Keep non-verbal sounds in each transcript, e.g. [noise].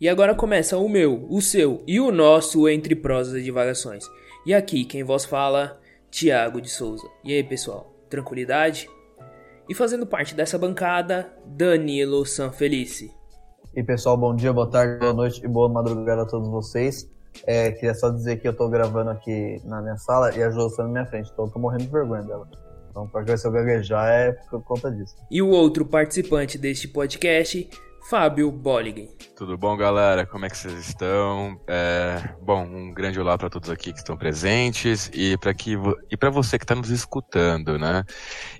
E agora começa o meu, o seu e o nosso Entre Prosas e Divagações. E aqui quem vos fala, Tiago de Souza. E aí pessoal, tranquilidade? E fazendo parte dessa bancada, Danilo Sanfelice. E pessoal, bom dia, boa tarde, boa noite e boa madrugada a todos vocês. É, queria só dizer que eu tô gravando aqui na minha sala e a Jo está na minha frente, então eu tô morrendo de vergonha dela. Então, qualquer se eu gaguejar é por conta disso. E o outro participante deste podcast, Fábio Bolligen. Tudo bom, galera? Como é que vocês estão? É, bom, um grande olá para todos aqui que estão presentes e para que e para você que está nos escutando, né?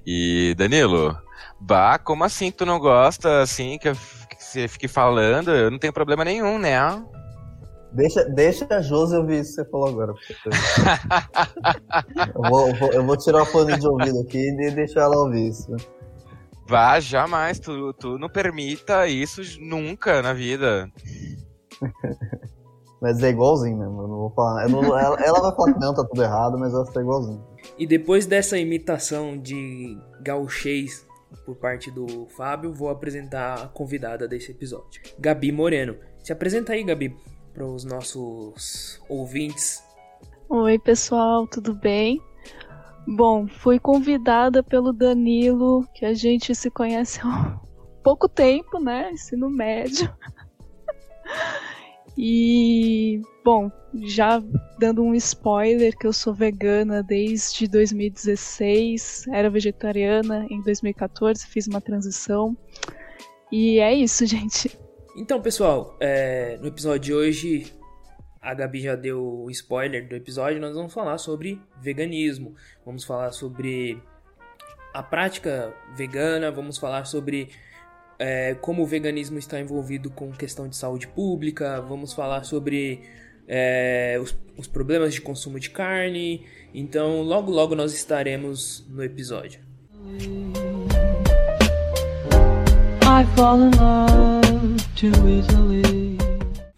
E Danilo, bah, como assim tu não gosta assim que, eu, que você fique falando? Eu não tenho problema nenhum, né? Deixa, deixa a Josi ouvir isso que você falou agora. [laughs] eu, vou, vou, eu vou tirar o fone de ouvido aqui e deixar ela ouvir isso. Vá, jamais. Tu, tu não permita isso nunca na vida. [laughs] mas é igualzinho mesmo. Eu não vou falar. Não, ela, ela, vai falar que não, tá tudo errado, mas ela tá igualzinho. E depois dessa imitação de gauchês por parte do Fábio, vou apresentar a convidada desse episódio, Gabi Moreno. Se apresenta aí, Gabi, para os nossos ouvintes. Oi, pessoal, tudo bem? Bom, fui convidada pelo Danilo, que a gente se conhece há [laughs] pouco tempo, né? Ensino médio. [laughs] e, bom, já dando um spoiler que eu sou vegana desde 2016, era vegetariana em 2014, fiz uma transição. E é isso, [laughs] gente. Então, pessoal, é, no episódio de hoje a Gabi já deu o spoiler do episódio, nós vamos falar sobre veganismo, vamos falar sobre a prática vegana, vamos falar sobre é, como o veganismo está envolvido com questão de saúde pública, vamos falar sobre é, os, os, problemas de consumo de carne. Então, logo logo nós estaremos no episódio. I fall in love too easily.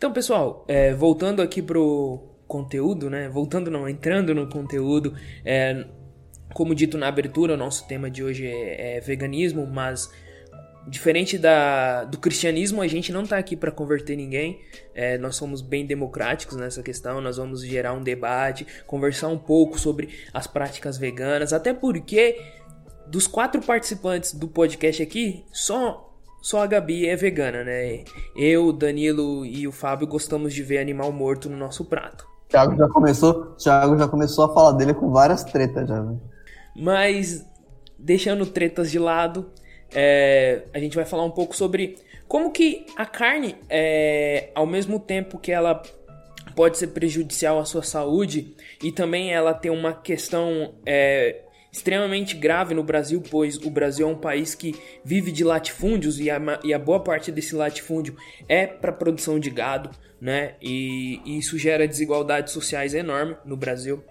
Então, pessoal, é, voltando aqui pro conteúdo, né? Voltando não, entrando no conteúdo, é, como dito na abertura, o nosso tema de hoje é, é veganismo, mas diferente da, do cristianismo, a gente não está aqui para converter ninguém. É, nós somos bem democráticos nessa questão. Nós vamos gerar um debate, conversar um pouco sobre as práticas veganas, até porque dos quatro participantes do podcast aqui, só só a Gabi é vegana, né? Eu, Danilo e o Fábio gostamos de ver animal morto no nosso prato. Thiago já começou, Thiago já começou a falar dele com várias tretas já. Né? Mas deixando tretas de lado, é, a gente vai falar um pouco sobre como que a carne, é, ao mesmo tempo que ela pode ser prejudicial à sua saúde e também ela tem uma questão é, extremamente grave no Brasil, pois o Brasil é um país que vive de latifúndios e a, e a boa parte desse latifúndio é para produção de gado, né? E, e, isso gera desigualdades sociais enormes no Brasil.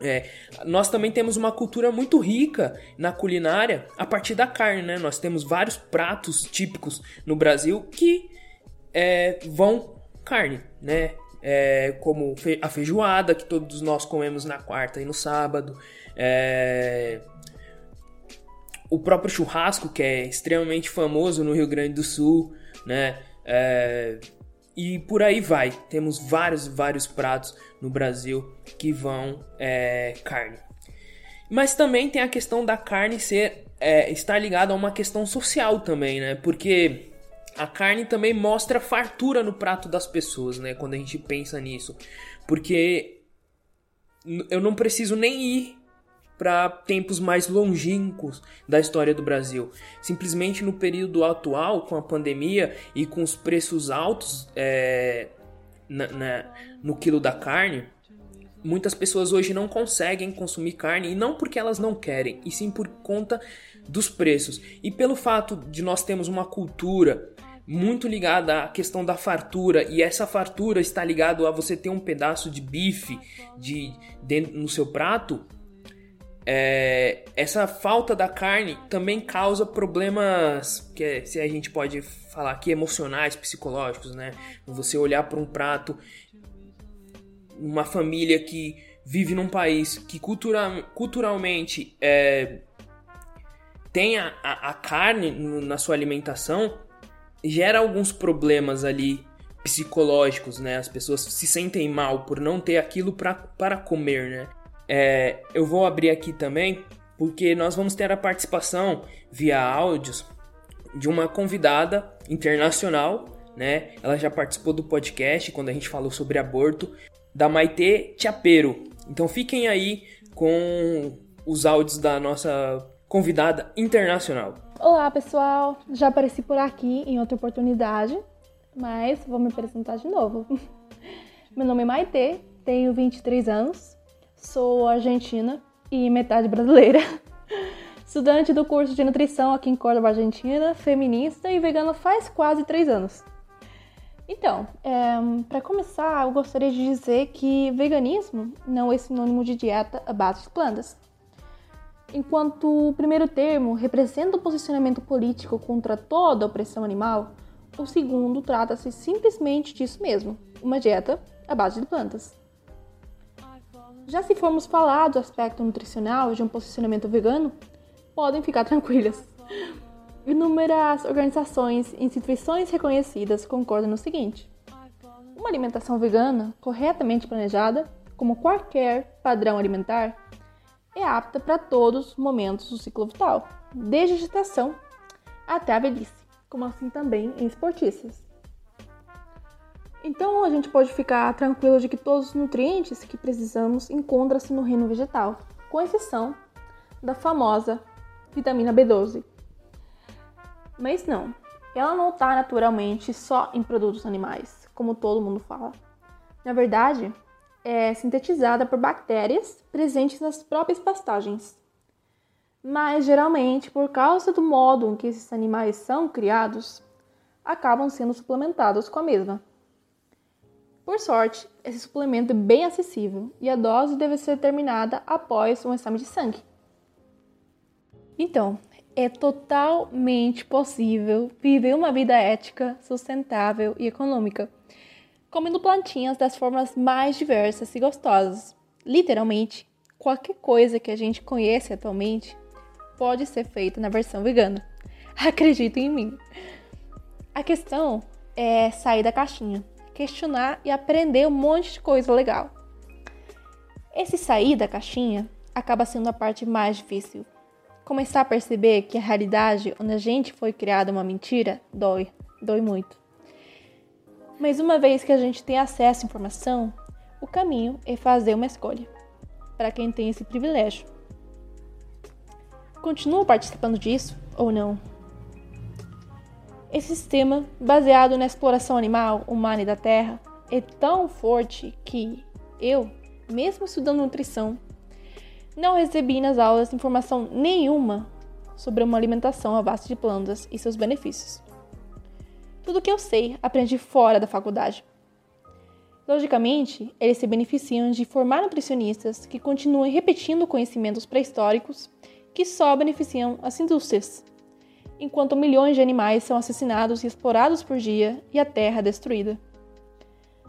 É, nós também temos uma cultura muito rica na culinária a partir da carne, né? Nós temos vários pratos típicos no Brasil que é, vão carne, né? É, como a feijoada que todos nós comemos na quarta e no sábado, é... O próprio churrasco, que é extremamente famoso no Rio Grande do Sul, né? É... E por aí vai. Temos vários, vários pratos no Brasil que vão é, carne. Mas também tem a questão da carne ser é, estar ligada a uma questão social também, né? Porque a carne também mostra fartura no prato das pessoas, né? Quando a gente pensa nisso. Porque eu não preciso nem ir para tempos mais longínquos da história do Brasil. Simplesmente no período atual, com a pandemia e com os preços altos é, na, na, no quilo da carne, muitas pessoas hoje não conseguem consumir carne e não porque elas não querem, e sim por conta dos preços. E pelo fato de nós termos uma cultura muito ligada à questão da fartura e essa fartura está ligado a você ter um pedaço de bife de no seu prato é, essa falta da carne também causa problemas que é, se a gente pode falar aqui emocionais, psicológicos, né? Você olhar para um prato, uma família que vive num país que cultura, culturalmente é, tem a, a, a carne na sua alimentação, gera alguns problemas ali psicológicos, né? As pessoas se sentem mal por não ter aquilo pra, para comer, né? É, eu vou abrir aqui também porque nós vamos ter a participação via áudios de uma convidada internacional, né? Ela já participou do podcast quando a gente falou sobre aborto, da Maite Tiapero. Então fiquem aí com os áudios da nossa convidada internacional. Olá, pessoal. Já apareci por aqui em outra oportunidade, mas vou me apresentar de novo. [laughs] Meu nome é Maite, tenho 23 anos, sou argentina e metade brasileira. [laughs] Estudante do curso de nutrição aqui em Córdoba, Argentina, feminista e vegana faz quase 3 anos. Então, é, para começar, eu gostaria de dizer que veganismo não é sinônimo de dieta à base de plantas. Enquanto o primeiro termo representa o posicionamento político contra toda a opressão animal, o segundo trata-se simplesmente disso mesmo, uma dieta à base de plantas. Já se formos falar do aspecto nutricional de um posicionamento vegano, podem ficar tranquilas. Inúmeras organizações e instituições reconhecidas concordam no seguinte: uma alimentação vegana, corretamente planejada, como qualquer padrão alimentar, é apta para todos os momentos do ciclo vital, desde a gestação até a velhice, como assim também em esportistas. Então a gente pode ficar tranquilo de que todos os nutrientes que precisamos encontram-se no reino vegetal, com exceção da famosa vitamina B12, mas não, ela não está naturalmente só em produtos animais, como todo mundo fala. Na verdade, é sintetizada por bactérias presentes nas próprias pastagens. Mas geralmente, por causa do modo em que esses animais são criados, acabam sendo suplementados com a mesma. Por sorte, esse suplemento é bem acessível e a dose deve ser terminada após um exame de sangue. Então, é totalmente possível viver uma vida ética, sustentável e econômica, comendo plantinhas das formas mais diversas e gostosas. Literalmente, qualquer coisa que a gente conhece atualmente pode ser feita na versão vegana. [laughs] Acreditem em mim. A questão é sair da caixinha, questionar e aprender um monte de coisa legal. Esse sair da caixinha acaba sendo a parte mais difícil, Começar a perceber que a realidade onde a gente foi criada uma mentira dói, dói muito. Mas uma vez que a gente tem acesso à informação, o caminho é fazer uma escolha, para quem tem esse privilégio. Continua participando disso ou não? Esse sistema, baseado na exploração animal, humana e da terra, é tão forte que eu, mesmo estudando nutrição, não recebi nas aulas informação nenhuma sobre uma alimentação à base de plantas e seus benefícios. Tudo o que eu sei aprendi fora da faculdade. Logicamente, eles se beneficiam de formar nutricionistas que continuem repetindo conhecimentos pré-históricos que só beneficiam as indústrias, enquanto milhões de animais são assassinados e explorados por dia e a terra destruída.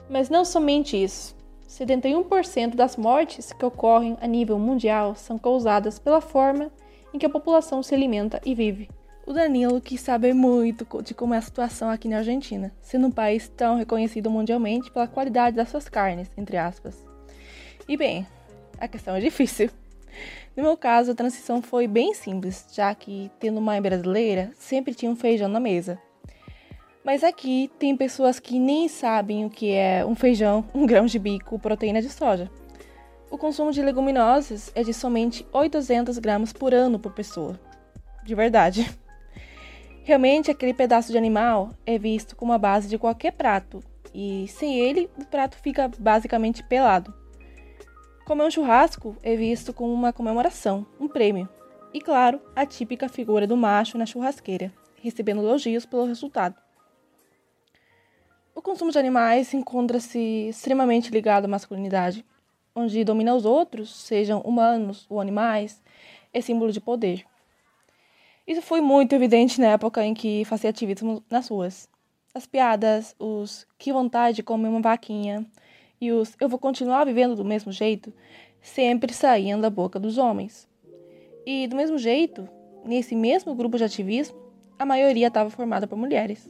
Mas não somente isso. 71% das mortes que ocorrem a nível mundial são causadas pela forma em que a população se alimenta e vive. O Danilo quis saber muito de como é a situação aqui na Argentina, sendo um país tão reconhecido mundialmente pela qualidade das suas carnes, entre aspas. E bem, a questão é difícil. No meu caso, a transição foi bem simples, já que, tendo mãe brasileira, sempre tinha um feijão na mesa. Mas aqui tem pessoas que nem sabem o que é um feijão, [laughs] um grão de bico, proteína de soja. O consumo de leguminosas é de somente 800 gramas por ano por pessoa. De verdade. Realmente, aquele pedaço de animal é visto como a base de qualquer prato, e sem ele, o prato fica basicamente pelado. Comer um churrasco é visto como uma comemoração, um prêmio. E claro, a típica figura do macho na churrasqueira, recebendo elogios pelo resultado. O consumo de animais encontra-se extremamente ligado à masculinidade, onde dominar os outros, sejam humanos ou animais, é símbolo de poder. Isso foi muito evidente na época em que fazia ativismo nas ruas. As piadas, os que vontade de comer uma vaquinha e os eu vou continuar vivendo do mesmo jeito sempre saíam da boca dos homens. E do mesmo jeito, nesse mesmo grupo de ativismo, a maioria estava formada por mulheres.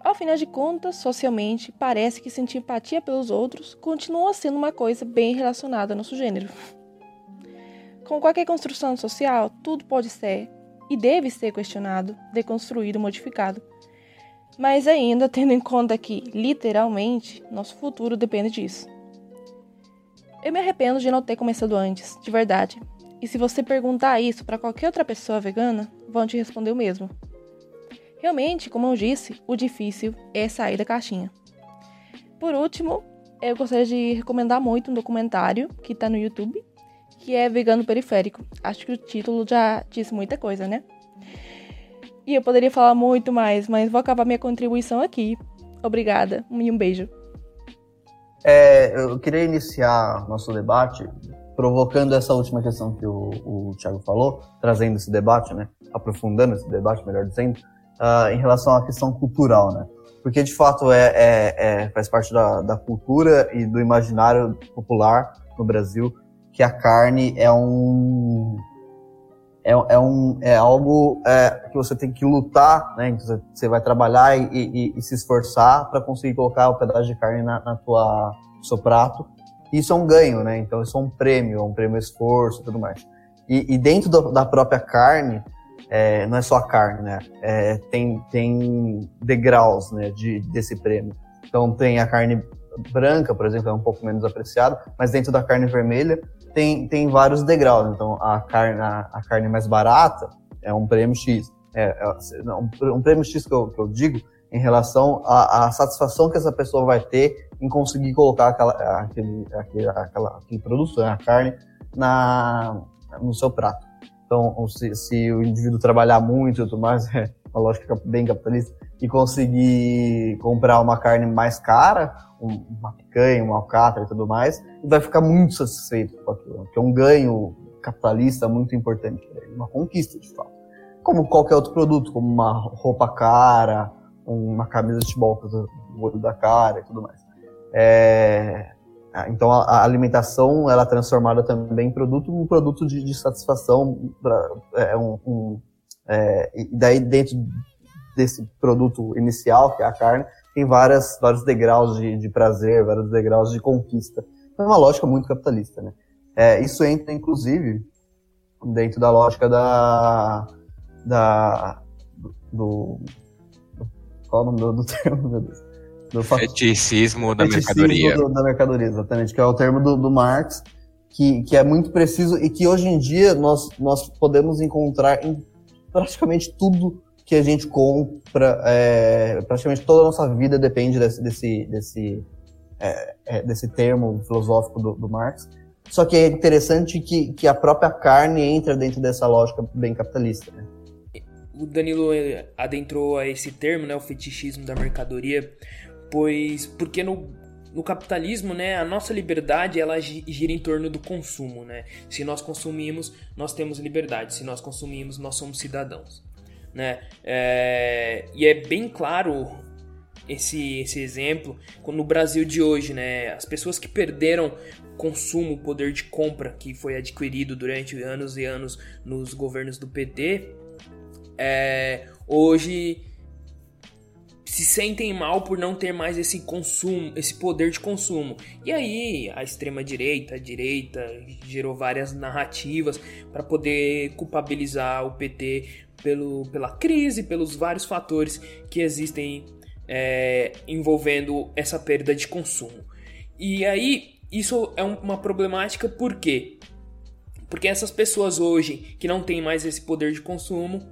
Ao final de contas, socialmente, parece que sentir empatia pelos outros continua sendo uma coisa bem relacionada ao nosso gênero. Com qualquer construção social, tudo pode ser e deve ser questionado, deconstruído, modificado. Mas ainda tendo em conta que, literalmente, nosso futuro depende disso. Eu me arrependo de não ter começado antes, de verdade. E se você perguntar isso para qualquer outra pessoa vegana, vão te responder o mesmo. Realmente, como eu disse, o difícil é sair da caixinha. Por último, eu gostaria de recomendar muito um documentário que está no YouTube, que é Vegano Periférico. Acho que o título já diz muita coisa, né? E eu poderia falar muito mais, mas vou acabar minha contribuição aqui. Obrigada e um beijo. É, eu queria iniciar nosso debate provocando essa última questão que o, o Thiago falou, trazendo esse debate, né? Aprofundando esse debate, melhor dizendo uh, em relação à questão cultural, né? Porque de fato é, é, é faz parte da, da, cultura e do imaginário popular no Brasil que a carne é um é, é um é algo é, que você tem que lutar, né? Que você vai trabalhar e, e, e se esforçar para conseguir colocar o pedaço de carne na, na tua seu prato. Isso é um ganho, né? Então isso é um prêmio, é um prêmio esforço, tudo mais. E, e dentro do, da própria carne é, não é só a carne, né? É, tem, tem degraus né, de, desse prêmio. Então tem a carne branca, por exemplo, é um pouco menos apreciada, mas dentro da carne vermelha tem, tem vários degraus. Então a carne, a, a carne mais barata é um prêmio X. É, é um, um, prêmio X que eu, que eu digo em relação à, satisfação que essa pessoa vai ter em conseguir colocar aquela, aquele, aquele, aquela, aquele produto, né, a carne, na, no seu prato. Então, se, se o indivíduo trabalhar muito e tudo mais, [laughs] é uma lógica bem capitalista, e conseguir comprar uma carne mais cara, uma picanha, uma alcatra e tudo mais, ele vai ficar muito satisfeito com aquilo, que é um ganho capitalista muito importante, uma conquista de fato. Como qualquer outro produto, como uma roupa cara, uma camisa de futebol o olho da cara e tudo mais. É, então a, alimentação ela é transformada também em produto um produto de, de satisfação pra, é, um, um, é, e daí dentro desse produto inicial que é a carne tem várias vários degraus de, de prazer vários degraus de conquista. Então, é uma lógica muito capitalista né? É, isso entra inclusive dentro da lógica da da do, qual é o nome do, do termo meu Deus? Do Feticismo da Feticismo mercadoria. Do, da mercadoria, exatamente, que é o termo do, do Marx, que, que é muito preciso e que hoje em dia nós, nós podemos encontrar em praticamente tudo que a gente compra, é, praticamente toda a nossa vida depende desse, desse, desse, é, é, desse termo filosófico do, do, Marx. Só que é interessante que, que a própria carne entra dentro dessa lógica bem capitalista. Né? O Danilo adentrou a esse termo, né, o fetichismo da mercadoria, pois porque no, no capitalismo, né, a nossa liberdade ela gira em torno do consumo, né? Se nós consumimos, nós temos liberdade. Se nós consumimos, nós somos cidadãos, né? É, e é bem claro esse, esse exemplo no Brasil de hoje, né? As pessoas que perderam consumo, poder de compra que foi adquirido durante anos e anos nos governos do PT, é, hoje se sentem mal por não ter mais esse consumo, esse poder de consumo. E aí a extrema direita, a direita gerou várias narrativas para poder culpabilizar o PT pelo, pela crise, pelos vários fatores que existem é, envolvendo essa perda de consumo. E aí isso é uma problemática por quê? Porque essas pessoas hoje que não têm mais esse poder de consumo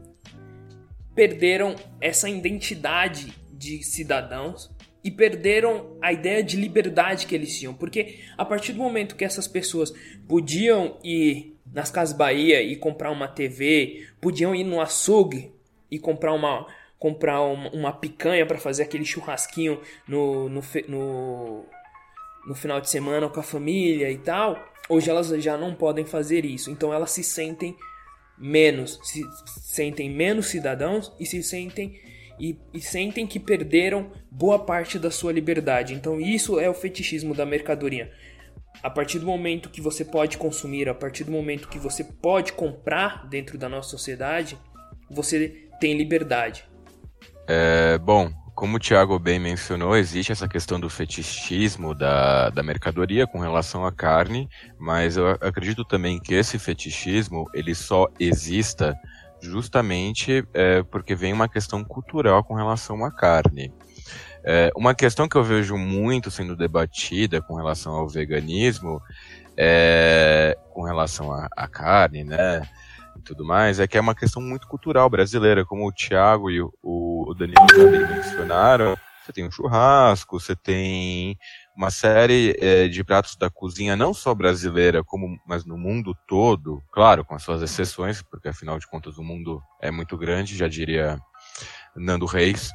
perderam essa identidade de cidadãos e perderam a ideia de liberdade que eles tinham, porque a partir do momento que essas pessoas podiam ir nas Casas Bahia e comprar uma TV, podiam ir no açougue e comprar uma comprar uma, uma picanha para fazer aquele churrasquinho no, no, no, no final de semana com a família e tal, hoje elas já não podem fazer isso, então elas se sentem menos, se sentem menos cidadãos e se sentem e, e, sentem que perderam boa parte da sua liberdade. Então, isso é o fetichismo da mercadoria. A partir do momento que você pode consumir, a partir do momento que você pode comprar dentro da nossa sociedade, você tem liberdade. É, bom, como o Thiago bem mencionou, existe essa questão do fetichismo da, da mercadoria com relação à carne, mas eu acredito também que esse fetichismo ele só exista justamente é, porque vem uma questão cultural com relação à carne. É, uma questão que eu vejo muito sendo debatida com relação ao veganismo, é, com relação à carne, né? E tudo mais, é que é uma questão muito cultural brasileira, como o Thiago e o, o Danilo também mencionaram. Você tem um churrasco, você tem uma série é, de pratos da cozinha, não só brasileira, como, mas no mundo todo, claro, com as suas exceções, porque afinal de contas o mundo é muito grande, já diria Nando Reis.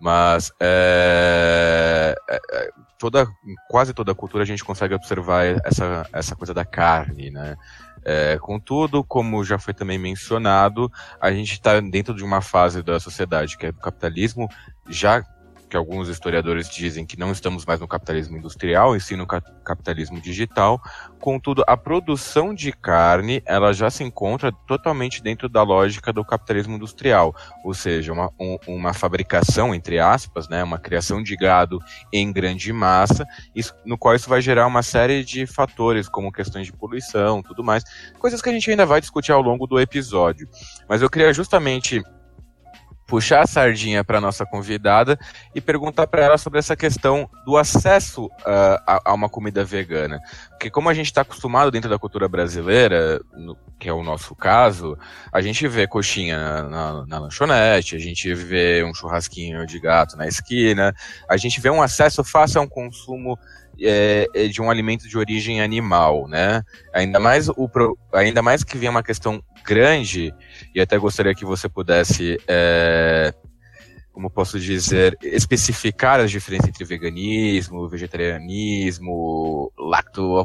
Mas é, é, é, toda, quase toda a cultura a gente consegue observar essa, essa coisa da carne, né? É, contudo, como já foi também mencionado, a gente está dentro de uma fase da sociedade que é do capitalismo já que alguns historiadores dizem que não estamos mais no capitalismo industrial, e sim no capitalismo digital. Contudo, a produção de carne, ela já se encontra totalmente dentro da lógica do capitalismo industrial, ou seja, uma, um, uma fabricação, entre aspas, né, uma criação de gado em grande massa, isso, no qual isso vai gerar uma série de fatores, como questões de poluição, tudo mais, coisas que a gente ainda vai discutir ao longo do episódio. Mas eu queria justamente puxar a sardinha para nossa convidada e perguntar para ela sobre essa questão do acesso uh, a, a, uma comida vegana. Porque como a gente está acostumado dentro da cultura brasileira, no, que é o nosso caso, a gente vê coxinha na, na, na, lanchonete, a gente vê um churrasquinho de gato na esquina, a gente vê um acesso fácil a um consumo é, é de um alimento de origem animal, né? Ainda mais, o, ainda mais que vem uma questão grande, e até gostaria que você pudesse, é, como posso dizer, especificar as diferenças entre veganismo, vegetarianismo, lacto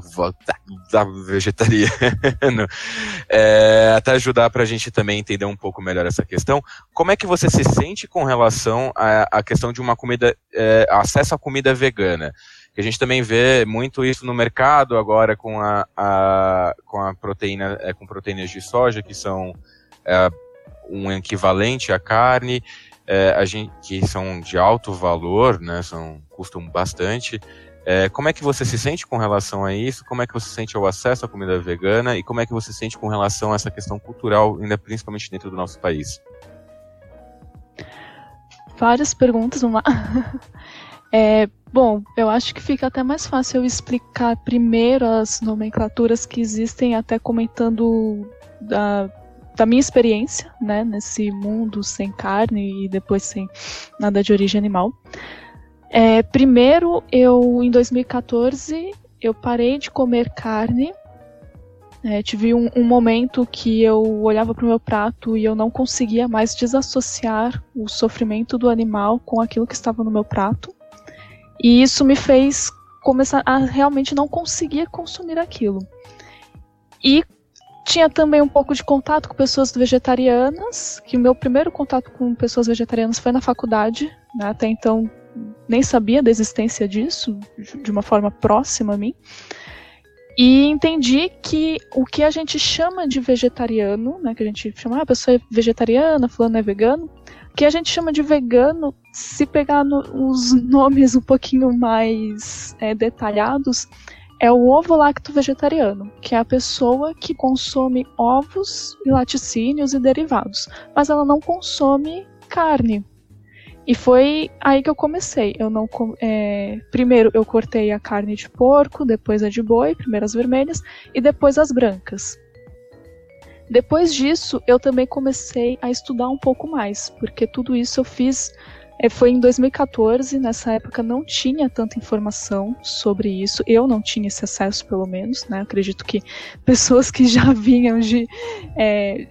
vegetariano, [laughs] é, até ajudar para a gente também entender um pouco melhor essa questão. Como é que você se sente com relação à, questão de uma comida, é, acesso à comida vegana? A gente também vê muito isso no mercado agora com a, a com a proteína, é, com proteínas de soja, que são é, um equivalente à carne, é, gente, que são de alto valor, né, são, custam bastante. É, como é que você se sente com relação a isso? Como é que você se sente ao acesso à comida vegana? E como é que você se sente com relação a essa questão cultural, ainda principalmente dentro do nosso país? Várias perguntas, uma. [laughs] É, Bom, eu acho que fica até mais fácil eu explicar primeiro as nomenclaturas que existem, até comentando da, da minha experiência, né, nesse mundo sem carne e depois sem nada de origem animal. É, primeiro, eu em 2014 eu parei de comer carne. É, tive um, um, momento que eu olhava para o meu prato e eu não conseguia mais desassociar o sofrimento do animal com aquilo que estava no meu prato. E isso me fez começar a realmente não conseguir consumir aquilo. E tinha também um pouco de contato com pessoas vegetarianas, que o meu primeiro contato com pessoas vegetarianas foi na faculdade, né? até então nem sabia da existência disso, de uma forma próxima a mim. E entendi que o que a gente chama de vegetariano, né, que a gente chama, ah, a pessoa é vegetariana, fulano é vegano, que a gente chama de vegano, se pegar no, os nomes um pouquinho mais é, detalhados, é o ovo lacto vegetariano, que é a pessoa que consome ovos e laticínios e derivados, mas ela não consome carne. E foi aí que eu comecei. Eu não é, primeiro eu cortei a carne de porco, depois a de boi, primeiro as vermelhas e depois as brancas. Depois disso, eu também comecei a estudar um pouco mais, porque tudo isso eu fiz é, foi em 2014, nessa época não tinha tanta informação sobre isso, eu não tinha esse acesso, pelo menos, né? Acredito que [laughs] pessoas que já vinham de, é,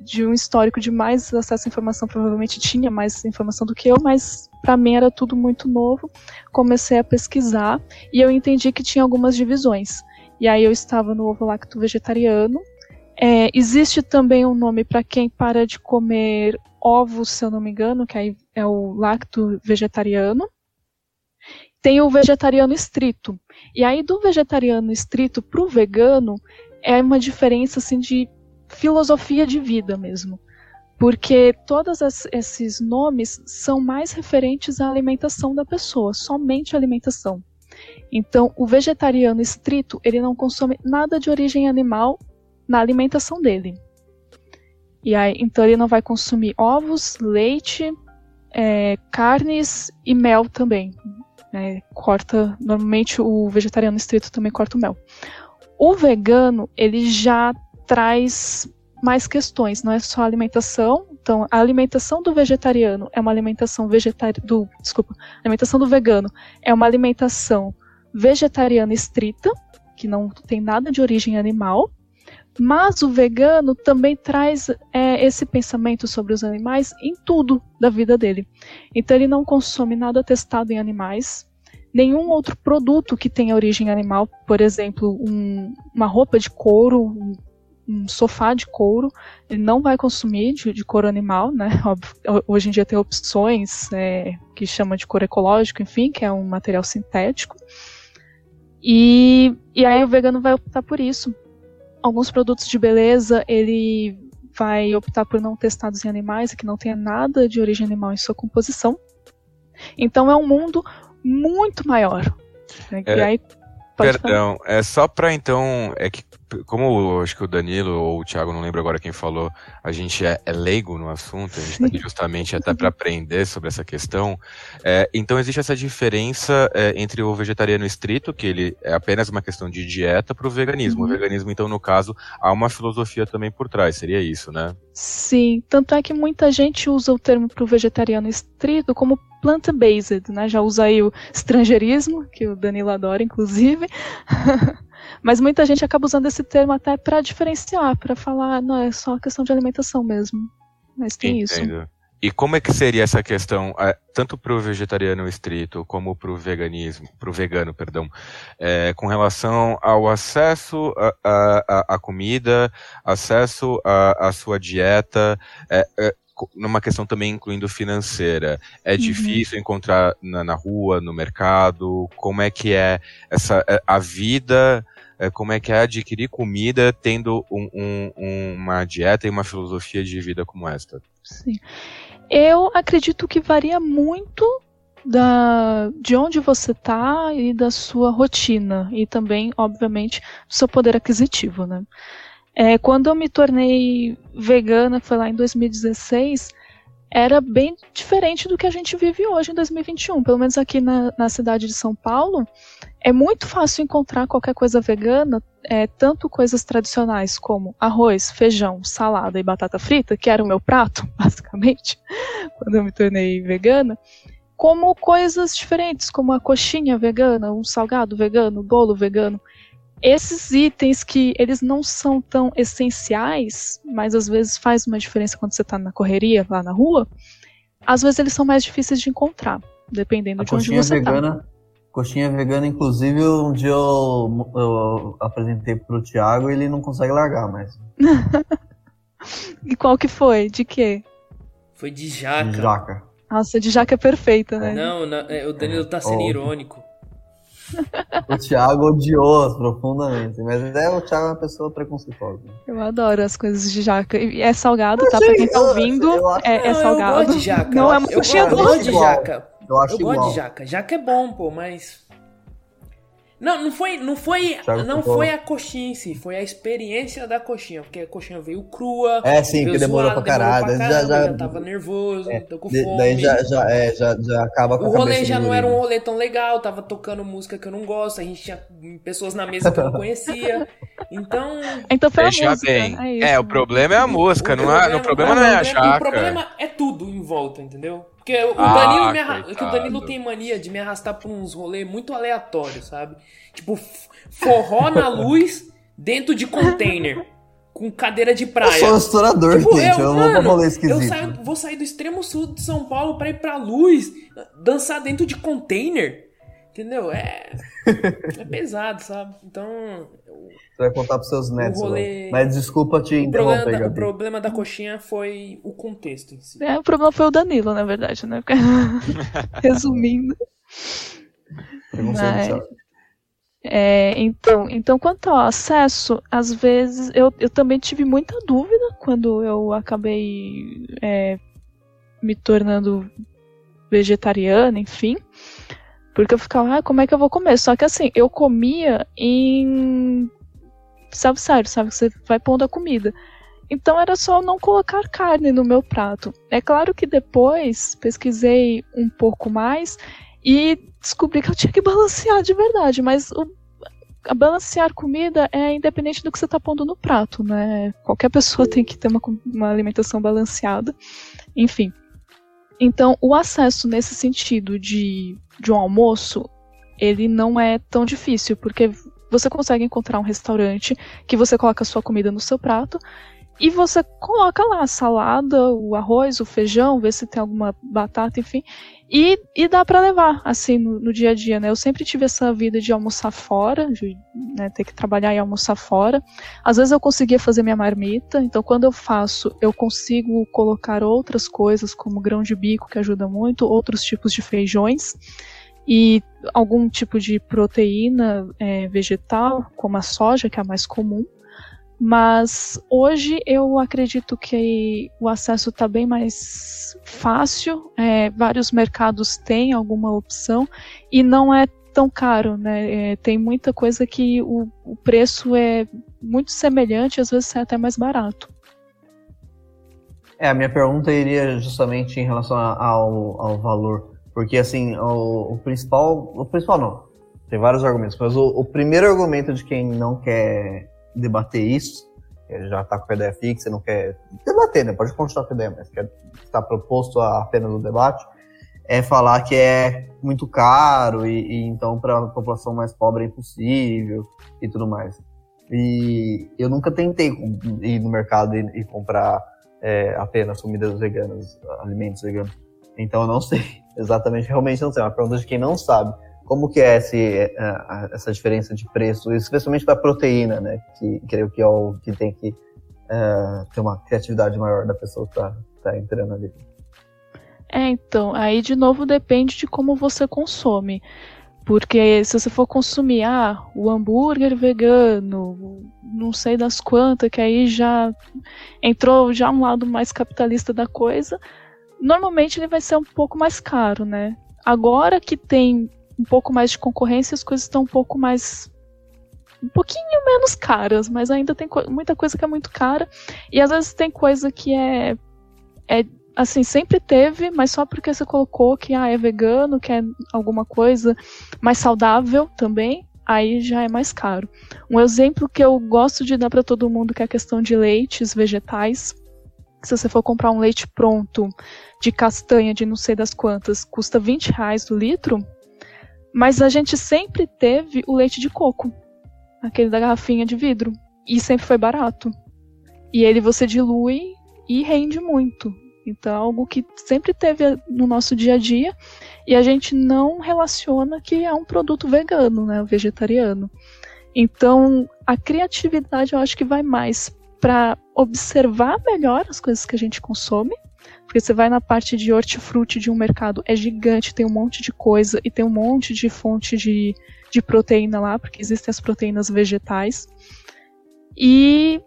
de um histórico de mais acesso à informação provavelmente tinha mais informação do que eu, mas para mim era tudo muito novo. Comecei a pesquisar e eu entendi que tinha algumas divisões. E aí eu estava no ovo lacto vegetariano, é, existe também um nome para quem para de comer ovos, se eu não me engano, que aí é o lacto vegetariano. Tem o vegetariano estrito. E aí do vegetariano estrito para o vegano é uma diferença assim de filosofia de vida mesmo. porque todos esses nomes são mais referentes à alimentação da pessoa, somente alimentação. Então, o vegetariano estrito, ele não consome nada de origem animal na alimentação dele. E aí, então ele não vai consumir ovos, leite, é, carnes e mel também. É, corta, normalmente o vegetariano estrito também corta o mel. O vegano, ele já traz mais questões, não é só alimentação. Então, a alimentação do vegetariano é uma alimentação vegetariana do, desculpa, a alimentação do vegano é uma alimentação vegetariana estrita, que não tem nada de origem animal. Mas o vegano também traz é, esse pensamento sobre os animais em tudo da vida dele. Então ele não consome nada testado em animais, nenhum outro produto que tenha origem animal, por exemplo, um, uma roupa de couro, um, um, sofá de couro, ele não vai consumir de, de couro animal, né? Hoje em dia tem opções é, que chama de couro ecológico, enfim, que é um material sintético. E, e aí o vegano vai optar por isso alguns produtos de beleza ele vai optar por não testados em animais, que não tenha nada de origem animal em sua composição. Então é um mundo muito maior. Né? É, aí, perdão, falar. é só para então é que como acho que o Danilo ou o Thiago, não lembro agora quem falou, a gente é, é leigo no assunto, a gente está aqui justamente até para aprender sobre essa questão. É, então existe essa diferença é, entre o vegetariano estrito, que ele é apenas uma questão de dieta, para o veganismo. Uhum. O veganismo, então, no caso, há uma filosofia também por trás, seria isso, né? Sim, tanto é que muita gente usa o termo para o vegetariano estrito como plant-based, né? Já usa aí o estrangeirismo, que o Danilo adora, inclusive. [laughs] Mas muita gente acaba usando esse termo até para diferenciar, para falar, não, é só questão de alimentação mesmo. Mas tem Entendo. isso. E como é que seria essa questão, é, tanto para o vegetariano estrito como para o veganismo, para o vegano, perdão, é, com relação ao acesso à comida, acesso à sua dieta, é, é, numa questão também incluindo financeira. É uhum. difícil encontrar na, na, rua, no mercado? Como é que é essa a vida é, como é que é adquirir comida tendo um, um, uma dieta e uma filosofia de vida como esta? Sim. Eu acredito que varia muito da, de onde você está e da sua rotina e também, obviamente, do seu poder aquisitivo, né? É, quando eu me tornei vegana, foi lá em 2016, era bem diferente do que a gente vive hoje em 2021. Pelo menos aqui na, na cidade de São Paulo, é muito fácil encontrar qualquer coisa vegana, é, tanto coisas tradicionais como arroz, feijão, salada e batata frita, que era o meu prato, [laughs] basicamente, quando eu me tornei vegana, como coisas diferentes, como a coxinha vegana, um salgado vegano, bolo vegano. Esses itens que eles não são tão essenciais, mas às vezes faz uma diferença quando você está na correria lá na rua, às vezes eles são mais difíceis de encontrar, dependendo a de onde você está. vegana Coxinha vegana, inclusive, um dia eu, eu apresentei pro Thiago e ele não consegue largar mais. [laughs] e qual que foi? De quê? Foi de jaca. De jaca. Nossa, de jaca é perfeita, né? Não, não é, o Danilo tá sendo oh. irônico. O Thiago odiou profundamente, mas é, o Thiago é uma pessoa preconceituosa. Eu adoro as coisas de jaca. E é salgado, tá? Pra quem tá ouvindo, eu, eu é, é, salgado. Eu gosto de jaca. Não é uma coxinha doce. Eu gosto de jaca. Eu acho Eu igual. gosto de jaca. Jaca é bom, pô, mas. Não, não foi, não foi, não foi a coxinha em si, foi a experiência da coxinha, porque a coxinha veio crua. É, sim, que demorou pra caralho. Demorou pra caramba, já, já, tava nervoso, é, tô com fome. Daí já, já, é, já, já acaba com O rolê já não era um rolê tão legal, tava tocando música que eu não gosto, a gente tinha pessoas na mesa que eu não conhecia. Então. Então foi a música. Bem. É, isso, é, o problema é a música, o não, problema, é, o problema não é a jaca. O problema é tudo em volta, entendeu? Porque o ah, Danilo, me arra... que o Danilo tem mania de me arrastar pra uns rolês muito aleatórios, sabe? Tipo, forró na [laughs] luz dentro de container. Com cadeira de praia. Eu sou estourador, tipo, gente. Eu, eu mano, vou. Eu saio, vou sair do extremo sul de São Paulo pra ir pra luz, dançar dentro de container. Entendeu? É. É pesado, sabe? Então. Você vai contar pros seus netos. Rolê... Mas desculpa te interromper, problema, da, o problema da coxinha foi o contexto em si. É, o problema foi o Danilo, na verdade, né? [laughs] Resumindo. Mas... É, então, então, quanto ao acesso, às vezes eu, eu também tive muita dúvida quando eu acabei é, me tornando vegetariana, enfim. Porque eu ficava, ah, como é que eu vou comer? Só que assim, eu comia em. Sabe, sério, sabe? Você vai pondo a comida. Então era só não colocar carne no meu prato. É claro que depois pesquisei um pouco mais e descobri que eu tinha que balancear de verdade, mas o, balancear comida é independente do que você está pondo no prato, né? Qualquer pessoa tem que ter uma, uma alimentação balanceada. Enfim. Então, o acesso nesse sentido de, de um almoço, ele não é tão difícil, porque você consegue encontrar um restaurante que você coloca a sua comida no seu prato e você coloca lá a salada, o arroz, o feijão, vê se tem alguma batata, enfim. E, e dá para levar, assim, no, no, dia a dia, né? Eu sempre tive essa vida de almoçar fora, de né, ter que trabalhar e almoçar fora. Às vezes eu conseguia fazer minha marmita, então quando eu faço, eu consigo colocar outras coisas, como grão de bico, que ajuda muito, outros tipos de feijões e algum tipo de proteína é, vegetal, como a soja, que é a mais comum. Mas hoje eu acredito que o acesso está bem mais fácil, é, vários mercados têm alguma opção e não é tão caro, né? É, tem muita coisa que o, o, preço é muito semelhante, às vezes é até mais barato. É, a minha pergunta iria justamente em relação ao, ao valor, porque assim, o, o principal, o principal não, tem vários argumentos, mas o, o primeiro argumento de quem não quer debater isso, já está com a ideia fixa, não quer debater, né? Pode continuar com a ideia, mas quer estar proposto a apenas o debate, é falar que é muito caro e, e então para a população mais pobre é impossível e tudo mais. E eu nunca tentei ir no mercado e, e comprar é, apenas comidas veganas, alimentos veganos. Então eu não [laughs] sei exatamente, realmente não sei. É uma pergunta de quem não sabe. Como que é esse, é, essa diferença de preço, especialmente para proteína, né? Que creio que é o que tem que é, ter uma criatividade maior da pessoa que está tá entrando ali. É, então, aí de novo depende de como você consome. Porque se você for consumir, ah, o hambúrguer vegano, não sei das quantas, que aí já entrou já um lado mais capitalista da coisa, normalmente ele vai ser um pouco mais caro, né? Agora que tem um pouco mais de concorrência, as coisas estão um pouco mais. um pouquinho menos caras, mas ainda tem co muita coisa que é muito cara. E às vezes tem coisa que é. é assim, sempre teve, mas só porque você colocou que ah, é vegano, que é alguma coisa mais saudável também, aí já é mais caro. Um exemplo que eu gosto de dar para todo mundo que é a questão de leites vegetais. Se você for comprar um leite pronto de castanha de não sei das quantas, custa 20 reais o litro, mas a gente sempre teve o leite de coco, aquele da garrafinha de vidro, e sempre foi barato. E ele você dilui e rende muito. Então é algo que sempre teve no nosso dia a dia e a gente não relaciona que é um produto vegano, né, vegetariano. Então a criatividade eu acho que vai mais para observar melhor as coisas que a gente consome porque você vai na parte de hortifruti de um mercado, é gigante, tem um monte de coisa e tem um monte de fonte de, de proteína lá, porque existem as proteínas vegetais. E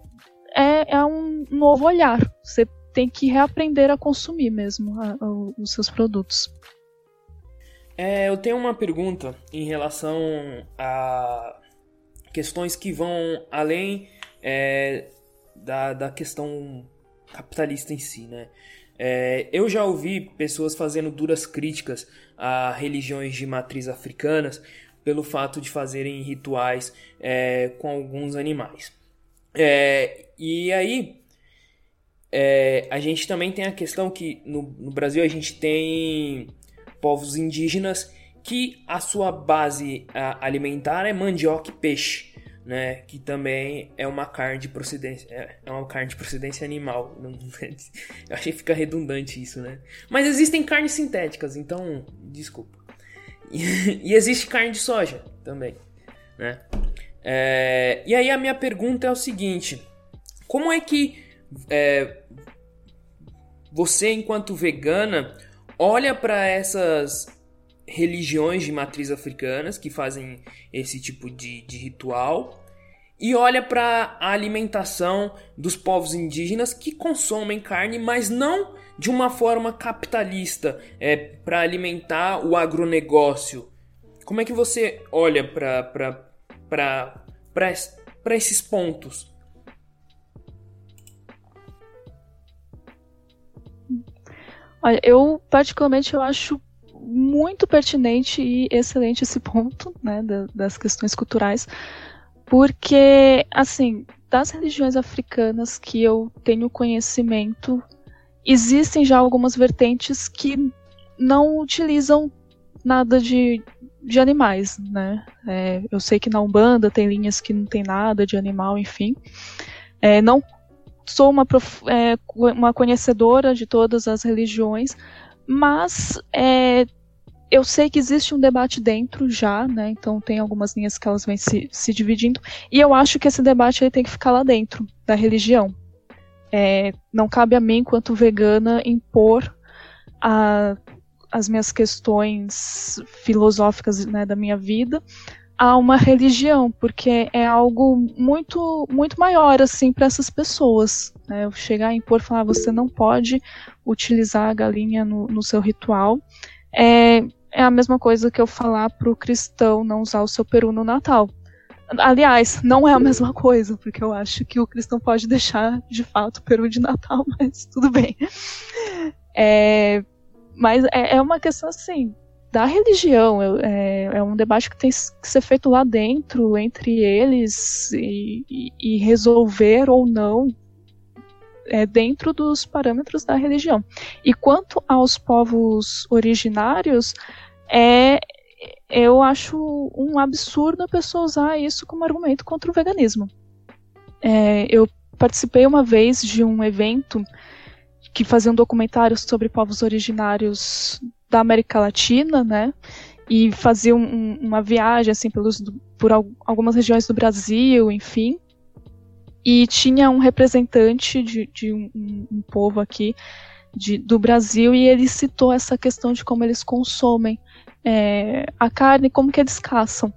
é, é um novo olhar. Você tem que reaprender a consumir mesmo a, a, os seus produtos. É, eu tenho uma pergunta em relação a questões que vão além é, da, da questão capitalista em si, né? É, eu já ouvi pessoas fazendo duras críticas a religiões de matriz africanas pelo fato de fazerem rituais é, com alguns animais. É, e aí, é, a gente também tem a questão que no, no Brasil a gente tem povos indígenas que a sua base alimentar é mandioca e peixe né? Que também é uma carne de procedência, é, é uma carne de procedência animal. [laughs] Eu achei que fica redundante isso, né? Mas existem carnes sintéticas, então desculpa. [laughs] E, existe carne de soja também, né? É, e aí a minha pergunta é o seguinte: como é que é, você, enquanto vegana, olha para essas religiões de matriz africanas que fazem esse tipo de, de ritual e olha para a alimentação dos povos indígenas que consomem carne, mas não de uma forma capitalista, é para alimentar o agronegócio. Como é que você olha para esses pontos? Olha, eu particularmente eu acho muito pertinente e excelente esse ponto, né, das questões culturais, porque, assim, das religiões africanas que eu tenho conhecimento, existem já algumas vertentes que não utilizam nada de, de animais, né? É, eu sei que na Umbanda tem linhas que não tem nada de animal, enfim. É, não sou uma, é, uma conhecedora de todas as religiões, mas é, eu sei que existe um debate dentro já, né? Então tem algumas linhas que elas vêm se, se dividindo. E eu acho que esse debate ele tem que ficar lá dentro da religião. É, não cabe a mim, enquanto vegana, impor a, as minhas questões filosóficas né, da minha vida a uma religião, porque é algo muito muito maior assim para essas pessoas. Né? Eu chegar a impor, falar você não pode utilizar a galinha no, no seu ritual é, é a mesma coisa que eu falar para o cristão não usar o seu peru no Natal. Aliás, não é a mesma coisa, porque eu acho que o cristão pode deixar de fato o peru de Natal, [laughs] mas tudo bem. É, mas é, é, uma questão assim da religião. É, é, um debate que tem que ser feito lá dentro, entre eles, e, e, e resolver ou não é, dentro dos parâmetros da religião. E quanto aos povos originários, é, eu acho um absurdo a pessoa usar isso como argumento contra o veganismo. É, eu participei uma vez de um evento que fazia um documentário sobre povos originários da América Latina, né? E fazia um, uma viagem assim pelos, por algumas regiões do Brasil, enfim e tinha um representante de, de um, um, povo aqui de, do Brasil e ele citou essa questão de como eles consomem é, a carne, como que eles caçam.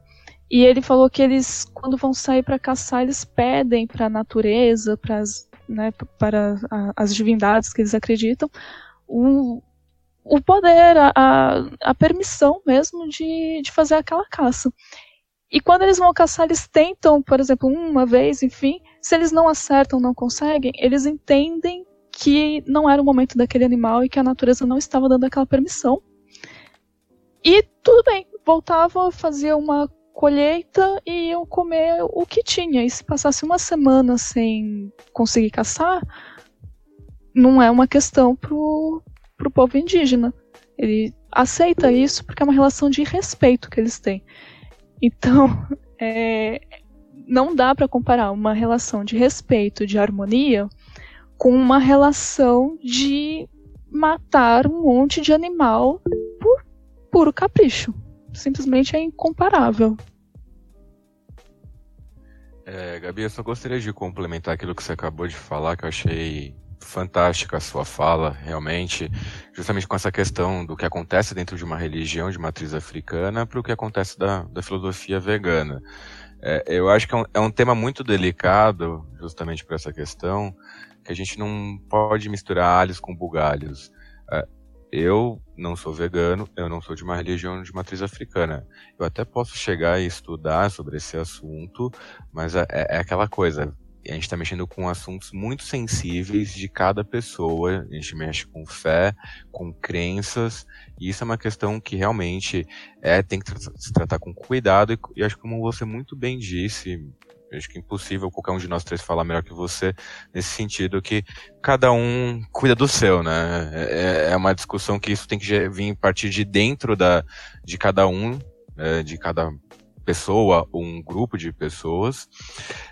E ele falou que eles, quando vão sair para caçar, eles pedem para a natureza, para as né, para as divindades que eles acreditam, o, o poder, a, a, permissão mesmo de, de fazer aquela caça. E quando eles vão caçar, eles tentam, por exemplo, uma vez, enfim, se eles não acertam, não conseguem, eles entendem que não era o momento daquele animal e que a natureza não estava dando aquela permissão. E tudo bem, voltava, fazia uma colheita e iam comer o que tinha. E se passasse uma semana sem conseguir caçar, não é uma questão pro, pro povo indígena. Ele aceita isso porque é uma relação de respeito que eles têm. Então, [laughs] é, não dá para comparar uma relação de respeito, de harmonia, com uma relação de matar um monte de animal por puro capricho. Simplesmente é incomparável. É, Gabi, eu só gostaria de complementar aquilo que você acabou de falar, que eu achei fantástica a sua fala, realmente, justamente com essa questão do que acontece dentro de uma religião de matriz africana para o que acontece da, da filosofia vegana. É, eu acho que é um, é um, tema muito delicado, justamente por essa questão, que a gente não pode misturar alhos com bugalhos. É, eu não sou vegano, eu não sou de uma religião de matriz africana. Eu até posso chegar e estudar sobre esse assunto, mas é, é aquela coisa, a gente está mexendo com assuntos muito sensíveis de cada pessoa. A gente mexe com fé, com crenças, e isso é uma questão que realmente é tem que se tratar com cuidado. E, e acho que como você muito bem disse, acho que é impossível qualquer um de nós três falar melhor que você nesse sentido que cada um cuida do seu, né? É, é uma discussão que isso tem que vir partir de dentro da de cada um, é, de cada pessoa ou um grupo de pessoas.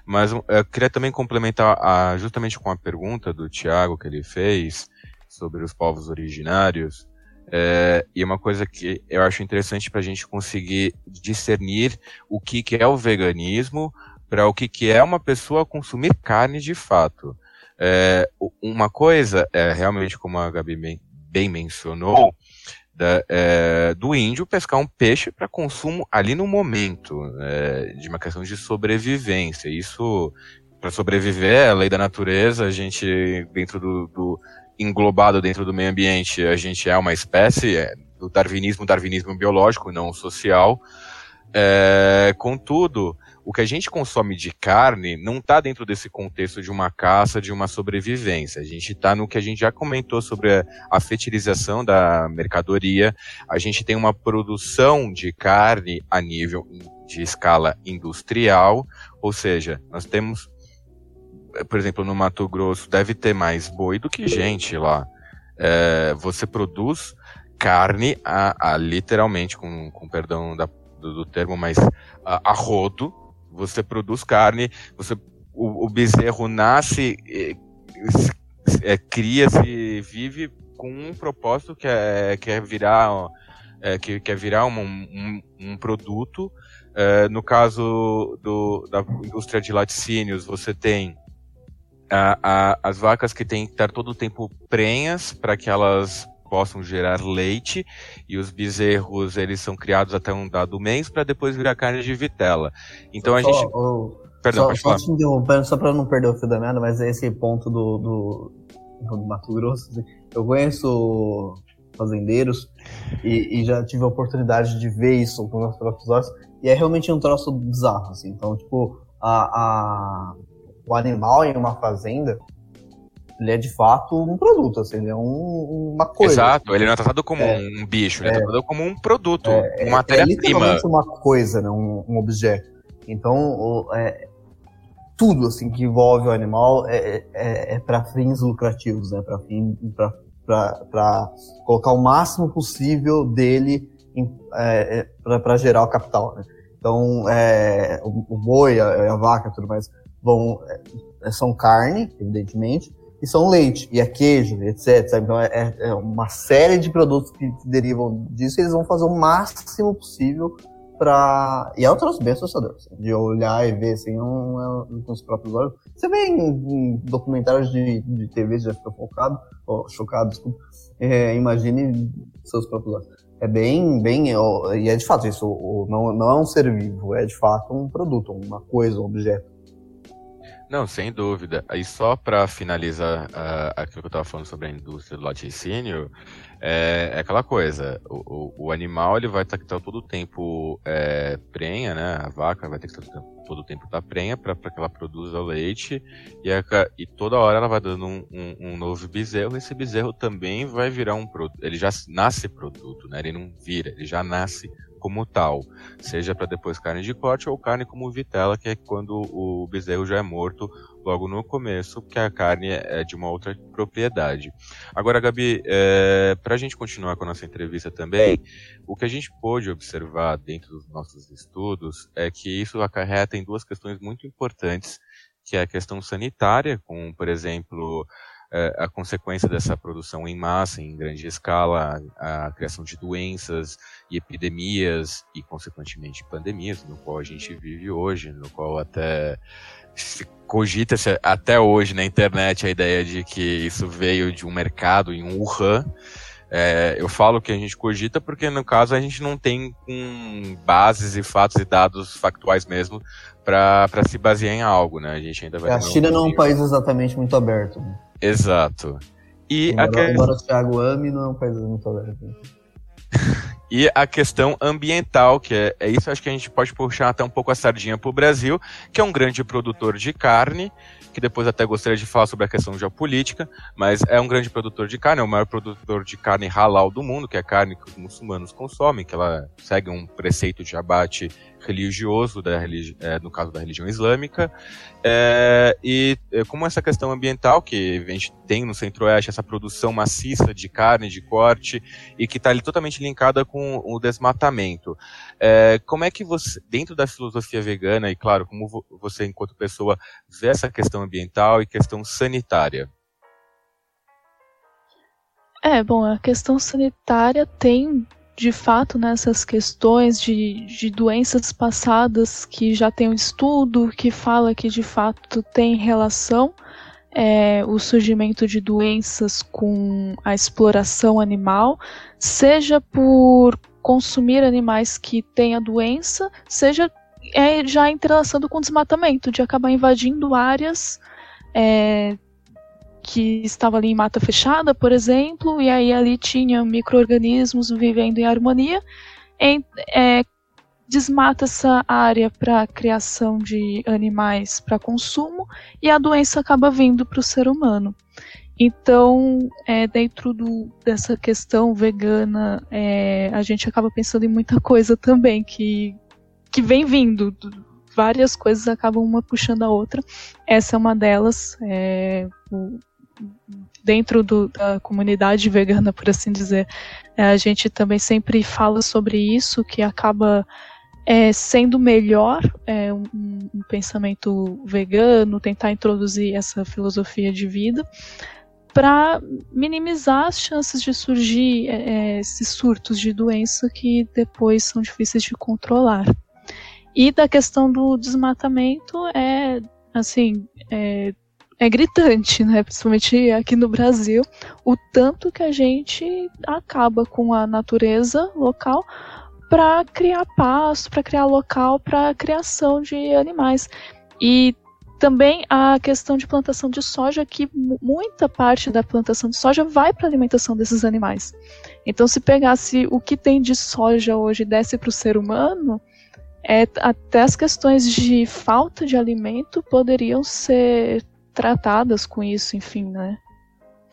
Mas eu queria também complementar a, justamente com a pergunta do Tiago que ele fez sobre os povos originários. É, e uma coisa que eu acho interessante para a gente conseguir discernir o que, que é o veganismo para o que, que é uma pessoa consumir carne de fato. É, uma coisa, é, realmente, como a Gabi bem, bem mencionou, da, é, do índio pescar um peixe para consumo ali no momento, é, de uma questão de sobrevivência. Isso, para sobreviver, é a lei da natureza, a gente, dentro do, do, englobado dentro do meio ambiente, a gente é uma espécie, é, do darwinismo, darwinismo biológico, não social. É, contudo, o que a gente consome de carne não está dentro desse contexto de uma caça, de uma sobrevivência. A gente está no que a gente já comentou sobre a, fertilização da mercadoria. A gente tem uma produção de carne a nível de escala industrial, ou seja, nós temos, por exemplo, no Mato Grosso, deve ter mais boi do que gente lá. É, você produz carne a, a literalmente, com, com perdão da, do, do termo, mas a, a rodo, você produz carne, você, o, o bezerro nasce, é, cria-se, vive com um propósito que é, que é virar, é, que, que é virar um, um, um produto. É, no caso do, da indústria de laticínios, você tem a, a, as vacas que têm que estar todo o tempo prenhas para que elas possam gerar leite e os bezerros eles são criados até um dado mês para depois virar carne de vitela. Então a gente. Oh, Perdão, só, pode falar. Só interrompendo, só para não perder o fio da meada, mas esse ponto do, do, do Mato Grosso, assim, eu conheço fazendeiros e, e, já tive a oportunidade de ver isso com meus próprios olhos e é realmente um troço bizarro, assim. Então, tipo, a, a, o animal em uma fazenda ele é de fato um produto, assim, ele é um, uma coisa. Exato, ele não é tratado como é, um bicho, ele é, é tratado como um produto, é, uma matéria-prima. É uma coisa, né, um, um objeto. Então, o, é, tudo assim que envolve o animal é, é, é para fins lucrativos, né, para fim, para colocar o máximo possível dele é, é para gerar o capital. Né? Então, é, o, o, boi, a, a, vaca, tudo mais, vão é, são carne, evidentemente, e são leite, e é queijo, etc. Então é, é, uma série de produtos que derivam disso e eles vão fazer o máximo possível para E é um troço bem assustador, assim, de olhar e ver assim, um, um, com os próprios olhos. Você vê em, em documentários de, de TV, já fica focado, ou chocado, desculpa. É, imagine seus próprios olhos. É bem, bem, e é de fato isso, não, não é um ser vivo, é de fato um produto, uma coisa, um objeto. Não, sem dúvida. Aí só para finalizar uh, aquilo que eu estava falando sobre a indústria do laticínio, é, é aquela coisa, o, o, o, animal ele vai estar tá, todo o tempo é, prenha, né? A vaca vai ter que estar todo o tempo estar tá prenha para que ela produza o leite e, a, e, toda hora ela vai dando um, um, um, novo bezerro. Esse bezerro também vai virar um produto. Ele já nasce produto, né? Ele não vira, ele já nasce como tal, seja para depois carne de corte ou carne como vitela, que é quando o bezerro já é morto logo no começo, porque a carne é de uma outra propriedade. Agora, Gabi, é, para a gente continuar com a nossa entrevista também, o que a gente pôde observar dentro dos nossos estudos é que isso acarreta em duas questões muito importantes, que é a questão sanitária, com, por exemplo, a consequência dessa produção em massa, em grande escala, a, criação de doenças e epidemias e, consequentemente, pandemias, no qual a gente vive hoje, no qual até cogita-se até hoje na internet a ideia de que isso veio de um mercado em Wuhan. É, eu falo que a gente cogita porque, no caso, a gente não tem um, bases e fatos e dados factuais mesmo para se basear em algo, né? A gente ainda vai. A China não é um país exatamente muito aberto. Né? Exato. E embora, a... embora o Thiago ame, não é um país muito aberto. [laughs] e a questão ambiental, que é, é isso, acho que a gente pode puxar até um pouco a sardinha para o Brasil, que é um grande produtor de carne, que depois até gostaria de falar sobre a questão geopolítica, mas é um grande produtor de carne, é o maior produtor de carne halal do mundo, que é a carne que os muçulmanos consomem, que ela segue um preceito de abate religioso, da religi é, no caso da religião islâmica, é, e é, como essa questão ambiental, que a gente tem no Centro-Oeste, essa produção maciça de carne, de corte, e que está totalmente linkada com o desmatamento. É, como é que você, dentro da filosofia vegana, e claro, como você, enquanto pessoa, vê essa questão ambiental e questão sanitária? É, bom, a questão sanitária tem de fato nessas questões de, de doenças passadas que já tem um estudo que fala que de fato tem relação. é, o surgimento de doenças com a exploração animal, seja por consumir animais que têm a doença, seja é, já entrelaçando com desmatamento, de acabar invadindo áreas é, que estavam ali em mata fechada, por exemplo, e aí ali tinha micro-organismos vivendo em harmonia, em, é, desmata essa área para criação de animais para consumo e a doença acaba vindo para o ser humano. Então, é, dentro do, dessa questão vegana, é, a gente acaba pensando em muita coisa também que, que vem vindo. Várias coisas acabam uma puxando a outra. Essa é uma delas. É, o, dentro do, da comunidade vegana, por assim dizer, é, a gente também sempre fala sobre isso, que acaba é, sendo melhor é, um, um, pensamento vegano, tentar introduzir essa filosofia de vida para minimizar as chances de surgir é, é, esses surtos de doença que depois são difíceis de controlar. E da questão do desmatamento é assim é, gritante, né? Principalmente aqui no Brasil, o tanto que a gente acaba com a natureza local para criar pasto, para criar local para criação de animais. E também a questão de plantação de soja, que muita parte da plantação de soja vai para a alimentação desses animais. Então, se pegasse o que tem de soja hoje e desse para o ser humano, é, até as questões de falta de alimento poderiam ser tratadas com isso, enfim, né?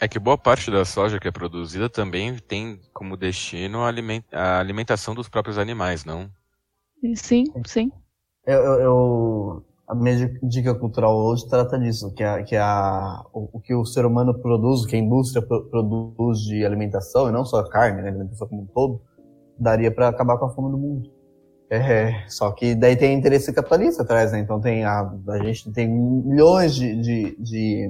É que boa parte da soja que é produzida também tem como destino a, alimentação dos próprios animais, não? Sim, sim. Eu, eu, eu, a minha dica cultural hoje trata disso, que, é, que é a, o, o, que o ser humano produz, o que a indústria produz de alimentação, e não só a carne, né, a alimentação como um todo, daria para acabar com a fome do mundo. É, só que daí tem interesse capitalista atrás, né? Então tem a, a gente tem milhões de, de, de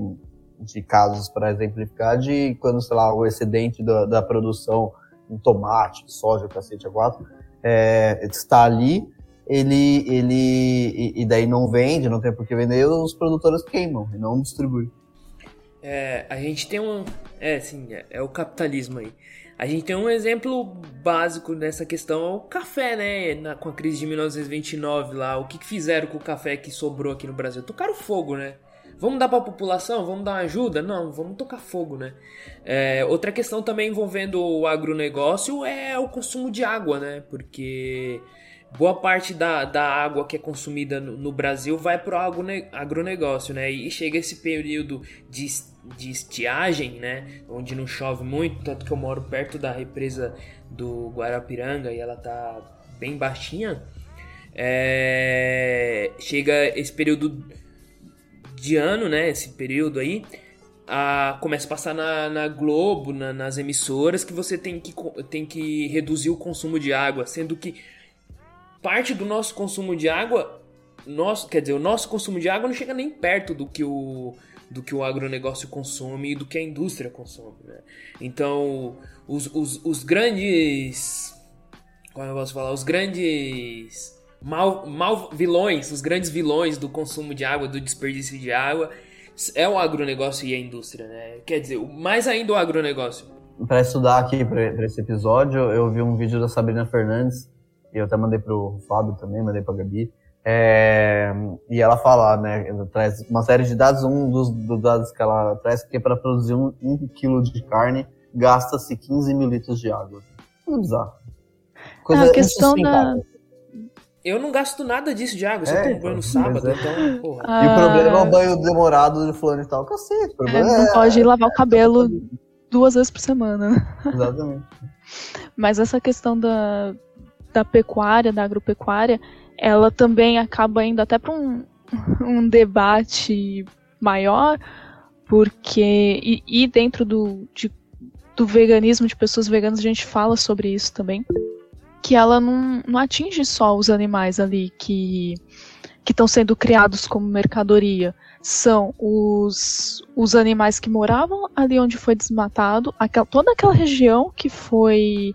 de casos para exemplificar de quando, sei lá, o excedente da, da produção em tomate, soja, cacete a quatro, é, está ali, ele, ele, e, daí não vende, não tem por que vender, os produtores queimam e não distribuem. É, a gente tem um, é, sim, é, é o capitalismo aí. A gente tem um exemplo básico nessa questão, é o café, né? Na, com a crise de 1929 lá, o que, fizeram com o café que sobrou aqui no Brasil? Tocaram fogo, né? Vamos dar para a população? Vamos dar ajuda? Não, vamos tocar fogo, né? É, outra questão também envolvendo o agronegócio é o consumo de água, né? Porque boa parte da, da água que é consumida no, no Brasil vai para o agronegócio, né? E chega esse período de, de estiagem, né? Onde não chove muito, tanto que eu moro perto da represa do Guarapiranga e ela tá bem baixinha. É, chega esse período de ano, né? Esse período aí. A, começa a passar na, na Globo, na, nas emissoras, que você tem que, tem que reduzir o consumo de água, sendo que parte do nosso consumo de água, nosso, quer dizer, o nosso consumo de água não chega nem perto do que o, do que o agronegócio consome e do que a indústria consome. Né? Então, os, os, os grandes. Como eu posso falar? Os grandes mal, mal vilões, os grandes vilões do consumo de água, do desperdício de água, é o agronegócio e a indústria, né? Quer dizer, mais ainda o agronegócio. Para estudar aqui para esse episódio, eu vi um vídeo da Sabrina Fernandes, eu até mandei pro Fábio também, mandei pra Gabi. É, e ela fala, né, ela traz uma série de dados, um dos, dos dados que ela traz, que é para produzir um, um quilo de carne, gasta-se 15 mil litros de água. Tudo bizarro. Coisa a questão da, eu não gasto nada disso de água, só é, tomo banho no sábado, é. então, porra. Ah, e o problema é o banho demorado de fulano e tal, cacete. O é, não é, pode lavar o cabelo duas vezes por semana. Exatamente. Mas essa questão da, da pecuária, da agropecuária, ela também acaba indo até para um, [laughs] um debate maior, porque. E, e dentro do, de, do veganismo, de pessoas veganas, a gente fala sobre isso também que ela não, não atinge só os animais ali que que estão sendo criados como mercadoria. São os, os animais que moravam ali onde foi desmatado, aquela, toda aquela região que foi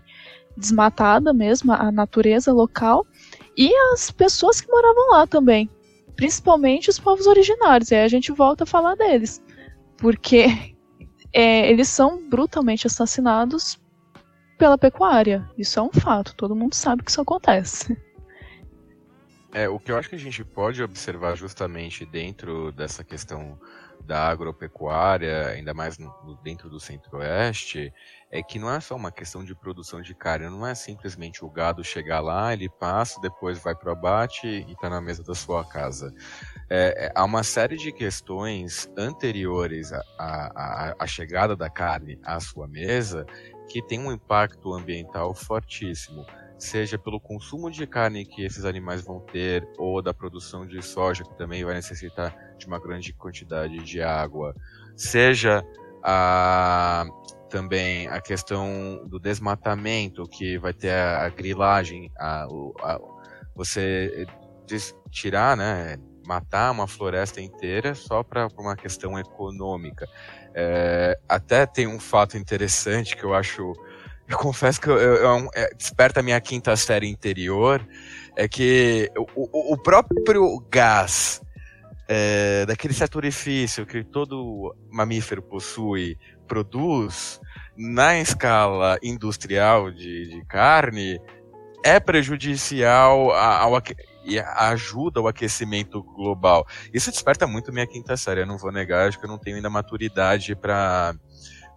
desmatada mesmo, a natureza local, e as pessoas que moravam lá também. Principalmente os povos originários, e aí a gente volta a falar deles. porque [laughs] é, eles são brutalmente assassinados pela pecuária. Isso é um fato, todo mundo sabe que isso acontece. É, o que eu acho que a gente pode observar justamente dentro dessa questão da agropecuária, ainda mais no, dentro do centro-oeste, é que não é só uma questão de produção de carne, não é simplesmente o gado chegar lá, ele passa, depois vai para o abate e está na mesa da sua casa. É, é, há uma série de questões anteriores à chegada da carne à sua mesa que tem um impacto ambiental fortíssimo seja pelo consumo de carne que esses animais vão ter, ou da produção de soja, que também vai necessitar de uma grande quantidade de água, seja a, também a questão do desmatamento, que vai ter a, a grilagem, a, a, você tirar, né, matar uma floresta inteira só para uma questão econômica. É, até tem um fato interessante que eu acho eu confesso que eu, eu, eu, é, desperta a minha quinta série interior, é que o, o próprio gás é, daquele certo orifício que todo mamífero possui, produz, na escala industrial de, de carne, é prejudicial ao, e ajuda o aquecimento global. Isso desperta muito minha quinta série, eu não vou negar, acho que eu não tenho ainda maturidade para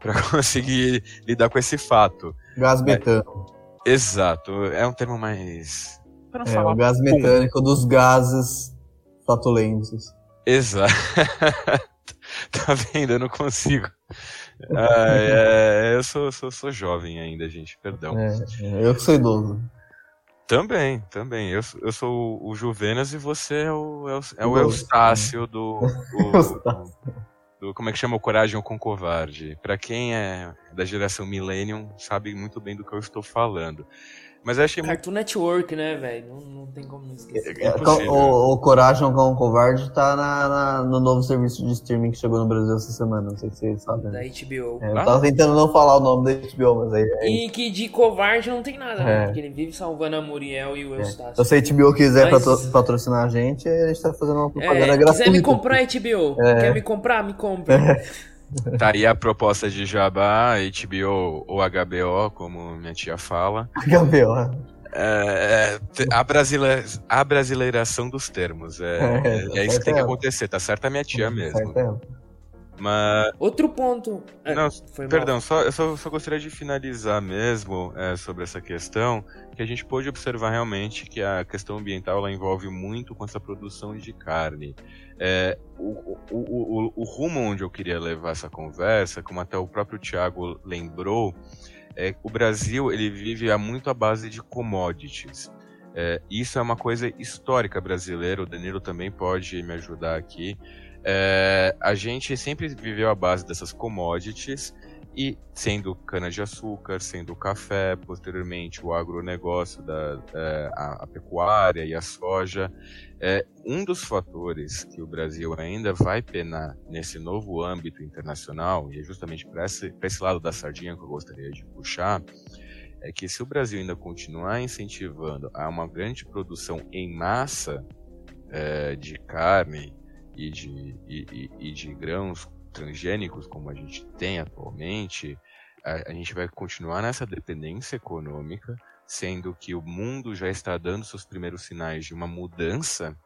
para [laughs] conseguir lidar com esse fato. Gás metano. É, exato, é um termo mais. Para é, o gás metânico dos gases flatulentos. Exato. [laughs] [laughs] tá vendo? Eu não consigo. Ah, é, eu sou, sou, sou jovem ainda, gente, perdão. É, eu que sou idoso. Também, também. Eu, eu sou o Juvenas e você é o, é o Eustácio do. [laughs] do do como é que chama o Coragem com Covarde. Para quem é da geração Millennium, sabe muito bem do que eu estou falando. Mas eu achei Cartoon muito... Network, né, velho? Não, não tem como não esquecer. É, é o, o Coragem com o Covarde tá na, na, no novo serviço de streaming que chegou no Brasil essa semana, não sei se vocês sabem. Da HBO. É, eu tava tentando não falar o nome da HBO, mas aí... aí... E que de covarde não tem nada, né? Porque ele vive salvando a Muriel e o é. Eustácio. Se a HBO quiser mas... patrocinar a gente, a gente tá fazendo uma propaganda é, gratuita. quiser me comprar a HBO, quer me comprar, me compra. [laughs] Tá aí a proposta de Jabá, HBO ou HBO, como minha tia fala. HBO. É, é, a, brasileira, a brasileiração dos termos. É, é, é isso que tem que acontecer, tá certo a minha tia mesmo. Mas... Outro ponto. É, Não, perdão, só, eu só, só, gostaria de finalizar mesmo é, sobre essa questão, que a gente pôde observar realmente que a questão ambiental ela envolve muito com essa produção de carne. É, o, o, o, o, rumo onde eu queria levar essa conversa, como até o próprio Tiago lembrou, é, o Brasil ele vive muito à base de commodities. É, isso é uma coisa histórica brasileira, o Danilo também pode me ajudar aqui. É, a gente sempre viveu à base dessas commodities e sendo cana-de-açúcar, sendo café, posteriormente o agronegócio, da, é, a, a, pecuária e a soja. É, um dos fatores que o Brasil ainda vai penar nesse novo âmbito internacional, e é justamente para esse, esse lado da sardinha que eu gostaria de puxar, é que se o Brasil ainda continuar incentivando a uma grande produção em massa é, de carne e de, e, e, e de grãos transgênicos como a gente tem atualmente, a, a gente vai continuar nessa dependência econômica, sendo que o mundo já está dando seus primeiros sinais de uma mudança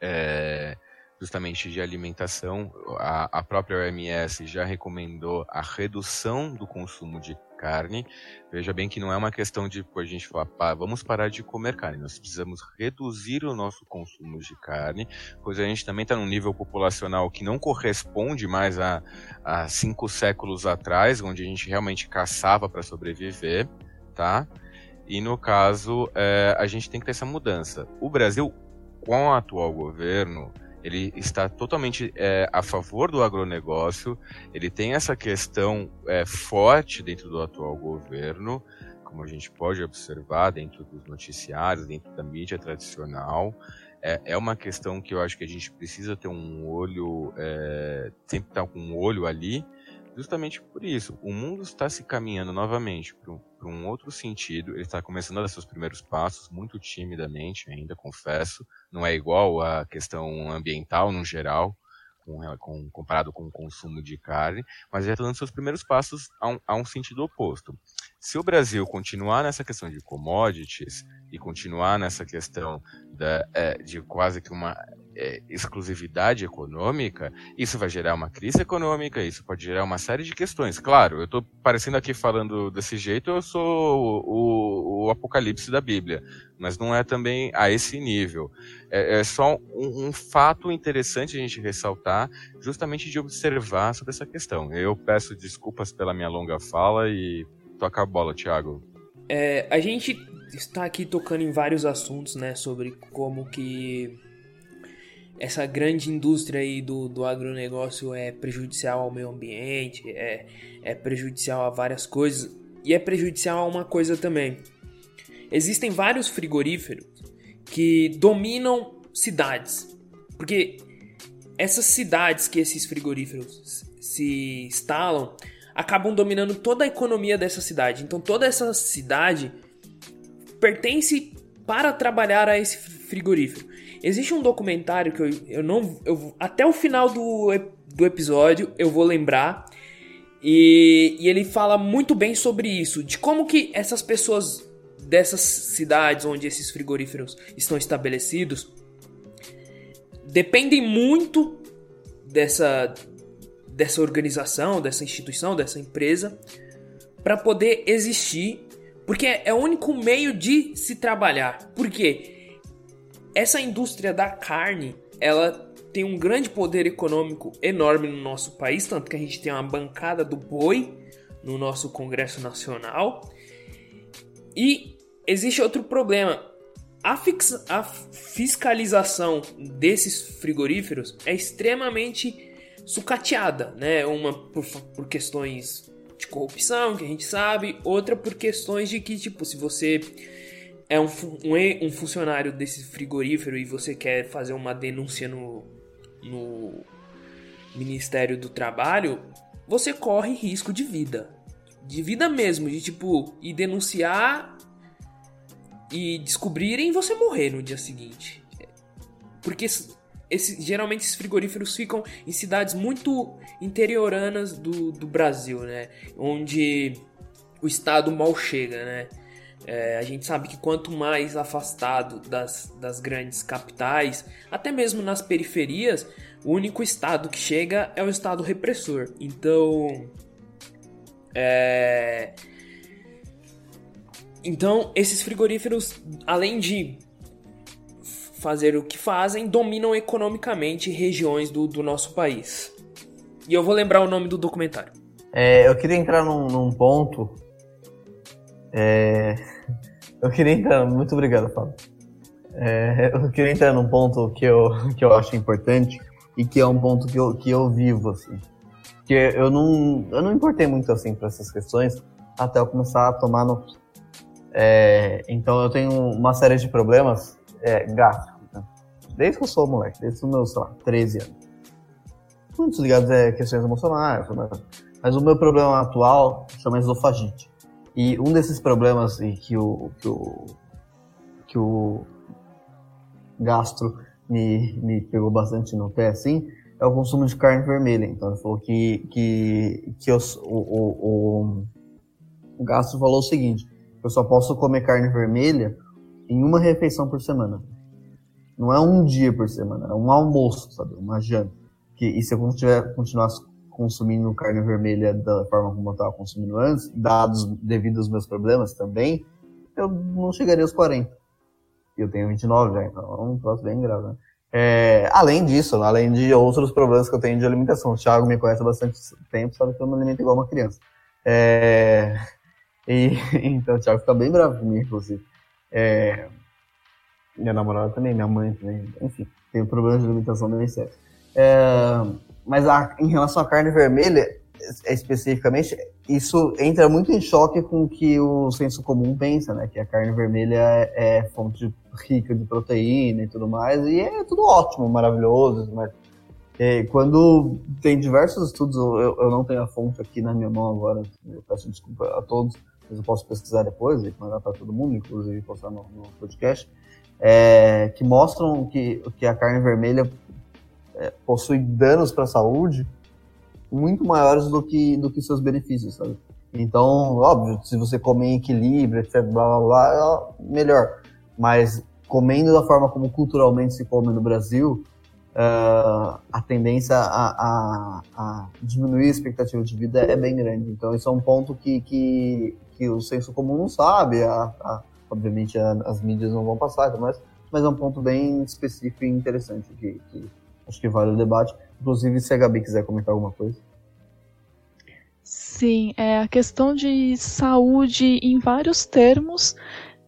é, justamente de alimentação. A, a própria OMS já recomendou a redução do consumo de carne. Veja bem que não é uma questão de a gente falar, pá, vamos parar de comer carne. Nós precisamos reduzir o nosso consumo de carne, pois a gente também está num nível populacional que não corresponde mais a, a cinco séculos atrás, onde a gente realmente caçava para sobreviver, tá? E no caso, é, a gente tem que ter essa mudança. O Brasil, com o atual governo, ele está totalmente é, a favor do agronegócio, ele tem essa questão é, forte dentro do atual governo, como a gente pode observar dentro dos noticiários, dentro da mídia tradicional. É, é uma questão que eu acho que a gente precisa ter um olho, é, sempre estar com um olho ali, justamente por isso. O mundo está se caminhando novamente para um, um, outro sentido. Ele está começando a dar seus primeiros passos, muito timidamente ainda, confesso. Não é igual à questão ambiental no geral, com, comparado com o consumo de carne, mas já está dando seus primeiros passos a um, a um sentido oposto. Se o Brasil continuar nessa questão de commodities e continuar nessa questão da, é, de quase que uma é, exclusividade econômica, isso vai gerar uma crise econômica, isso pode gerar uma série de questões. Claro, eu estou parecendo aqui falando desse jeito, eu sou o, o, o, apocalipse da Bíblia, mas não é também a esse nível. É, é só um, um, fato interessante a gente ressaltar, justamente de observar sobre essa questão. Eu peço desculpas pela minha longa fala e Toca a bola, Thiago. É, a gente está aqui tocando em vários assuntos, né, sobre como que essa grande indústria aí do, do agronegócio é prejudicial ao meio ambiente, é, é prejudicial a várias coisas e é prejudicial a uma coisa também. Existem vários frigoríferos que dominam cidades, porque essas cidades que esses frigoríferos se instalam acabam dominando toda a economia dessa cidade. Então toda essa cidade pertence para trabalhar a esse frigorífero. Existe um documentário que eu, eu não. Eu, até o final do, do episódio eu vou lembrar. E, e ele fala muito bem sobre isso, de como que essas pessoas dessas cidades onde esses frigoríferos estão estabelecidos dependem muito dessa dessa organização, dessa instituição, dessa empresa, para poder existir, porque é o único meio de se trabalhar. Porque essa indústria da carne, ela tem um grande poder econômico enorme no nosso país, tanto que a gente tem uma bancada do boi no nosso Congresso Nacional. E existe outro problema. A, fix, a fiscalização desses frigoríferos é extremamente sucateada, né? Uma por, por questões de corrupção, que a gente sabe, outra por questões de que, tipo, se você é um, um, um funcionário desse frigorífero e você quer fazer uma denúncia no, no Ministério do Trabalho, você corre risco de vida. De vida mesmo, de tipo, ir denunciar e descobrirem você morrer no dia seguinte. Porque esse, geralmente esses frigoríferos ficam em cidades muito interioranas do, do Brasil, né? Onde o estado mal chega, né? É, a gente sabe que quanto mais afastado das, das grandes capitais, até mesmo nas periferias, o único estado que chega é o estado repressor. Então, é... então esses frigoríferos, além de fazer o que fazem, dominam economicamente regiões do, do nosso país. E eu vou lembrar o nome do documentário. É, eu queria entrar num, num ponto. É, eu queria entrar. Muito obrigado, Fábio. É, eu queria entrar num ponto que eu, que eu acho importante e que é um ponto que eu, que eu vivo, assim. Que eu não, eu não importei muito, assim, para essas questões até eu começar a tomar no. É, então eu tenho uma série de problemas é, gástricos, né? Desde que eu sou moleque, desde os meus, sei lá, 13 anos. Muitos ligados a questões emocionais, mas o meu problema atual chama esofagite. E um desses problemas que o, que o, que o gastro me, me pegou bastante no pé, assim, é o consumo de carne vermelha. Então, ele falou que, que, que eu, o, o, o gastro falou o seguinte, eu só posso comer carne vermelha em uma refeição por semana. Não é um dia por semana, é um almoço, sabe? Uma janta. Que, e se eu tiver, continuar consumindo carne vermelha da forma como eu estava consumindo antes, dados devido aos meus problemas também, eu não chegaria aos 40. Eu tenho 29 já, então é um troço bem grave, né? É, além disso, além de outros problemas que eu tenho de alimentação. O Thiago me conhece há bastante tempo, sabe que eu me alimento igual uma criança. É, e, [laughs] então o Thiago fica bem bravo comigo, inclusive. É, minha namorada também, minha mãe também, enfim, tem problemas de alimentação bem sérios. É, mas a, em relação à carne vermelha, especificamente, isso entra muito em choque com o que o senso comum pensa, né? Que a carne vermelha é, é fonte rica de proteína e tudo mais, e é tudo ótimo, maravilhoso, mas é, quando tem diversos estudos, eu, eu, não tenho a fonte aqui na minha mão agora, eu peço desculpa a todos, mas eu posso pesquisar depois e mandar para todo mundo, inclusive postar no, no podcast, é, que mostram que, que a carne vermelha é, possui danos para a saúde muito maiores do que, do que seus benefícios, sabe? Então, óbvio, se você comer em equilíbrio, etc, blá blá blá, é melhor. Mas comendo da forma como culturalmente se come no Brasil, uh, a tendência a, a, a, diminuir a expectativa de vida é bem grande. Então, isso é um ponto que, que, que o senso comum não sabe, a, a, obviamente as mídias não vão passar, mas, mas é um ponto bem específico e interessante que, que acho que vale o debate. Inclusive, se a Gabi quiser comentar alguma coisa. Sim, é, a questão de saúde em vários termos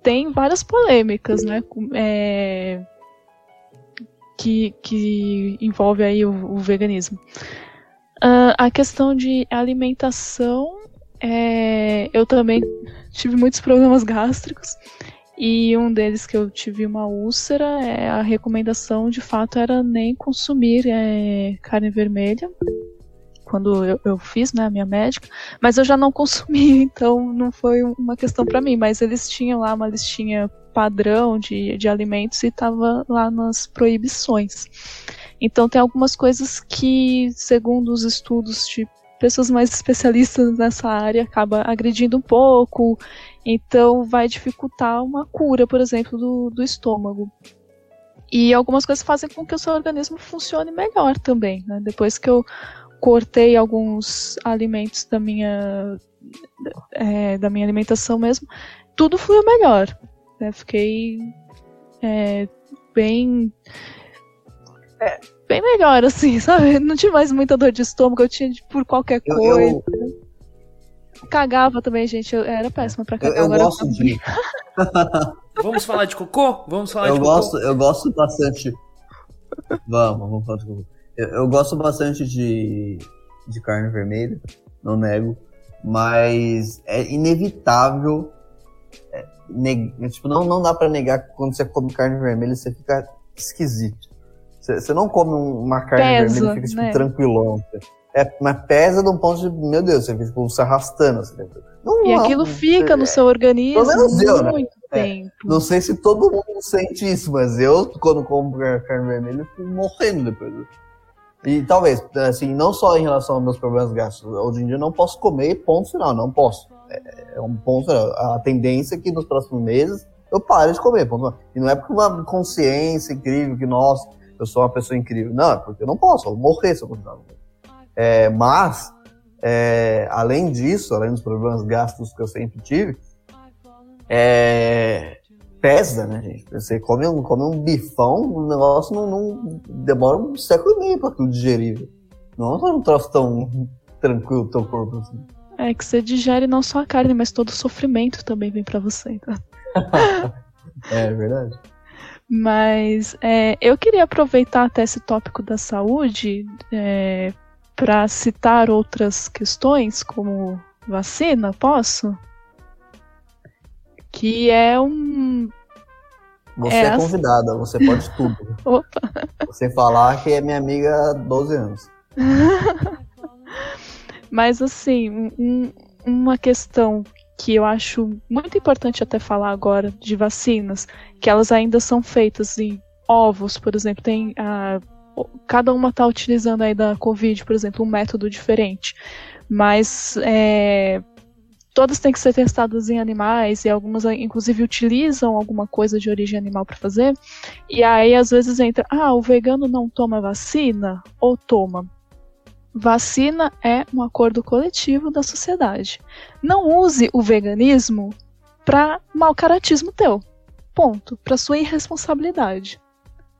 tem várias polêmicas, né? É, que, que envolve aí o, o veganismo. Uh, a questão de alimentação, é, eu também tive muitos problemas [laughs] gástricos e um deles que eu tive uma úlcera, é, a recomendação de fato era nem consumir é, carne vermelha quando eu, eu, fiz, né, a minha médica, mas eu já não [laughs] consumi, então não foi uma questão para mim, mas eles tinham lá uma listinha padrão de, de alimentos e estava lá nas proibições. Então tem algumas coisas que, segundo os estudos de pessoas mais especialistas nessa área, acaba agredindo um pouco, então vai dificultar uma cura, por exemplo, do, do estômago. E algumas coisas fazem com que o seu organismo funcione melhor também. Né? Depois que eu cortei alguns alimentos da minha é, da minha alimentação mesmo, tudo fluiu melhor. Né? Fiquei é, bem. É, bem melhor, assim, [laughs] sabe? Não tinha mais muita dor de estômago, eu tinha de, por qualquer coisa. Eu, eu... Cagava também, gente. Eu era péssima pra cagar. Eu, eu Agora gosto de. [laughs] vamos falar de cocô? Vamos falar eu de gosto, cocô? Eu gosto bastante. Vamos, vamos falar de cocô. Eu, eu gosto bastante de, de carne vermelha, não nego, mas é inevitável é, neg... tipo, não, não dá para negar que quando você come carne vermelha você fica esquisito. Você, você não come uma carne Pesa, vermelha e fica tipo, né? tranquilão. É, mas pesa de um ponto de, meu Deus, você fica tipo, se arrastando. Assim, não, E não, aquilo fica no seu organismo menos eu, né? muito É. tempo. Não sei se todo mundo sente isso, mas eu, quando como carne vermelha, eu fico morrendo depois. E talvez, assim, não só em relação aos meus problemas gástricos, hoje em dia eu não posso comer, ponto final, não posso. É, é um ponto final. A tendência é que nos próximos meses eu pare de comer, ponto final. E não é porque uma consciência incrível, que, nossa, eu sou uma pessoa incrível. Não, é porque eu não posso, eu vou morrer se eu continuar. É, mas, é, além disso, além dos problemas gástricos que eu sempre tive, é, pesa, né, gente? Você come um, come um bifão, o negócio não, não demora um século e meio pra tudo digerir. Não é um troço tão tranquilo teu corpo assim. É que você digere não só a carne, mas todo o sofrimento também vem pra você. Então. [laughs] É verdade. Mas é, eu queria aproveitar até esse tópico da saúde é, para citar outras questões, como vacina, posso? Que é um. Você É é, convidada, você pode tudo. [laughs] Opa! Você falar que é minha amiga há 12 anos. [laughs] Mas assim, um- uma questão que eu acho muito importante até falar agora de vacinas, que elas ainda são feitas em ovos, por exemplo, tem a, cada uma está utilizando aí da Covid, por exemplo, um método diferente, mas é, todas têm que ser testadas em animais e algumas inclusive utilizam alguma coisa de origem animal para fazer. E aí às vezes entra, ah, o vegano não toma vacina ou toma? Vacina é um acordo coletivo da sociedade. Não use o veganismo para mau caratismo teu. Ponto. Para sua irresponsabilidade.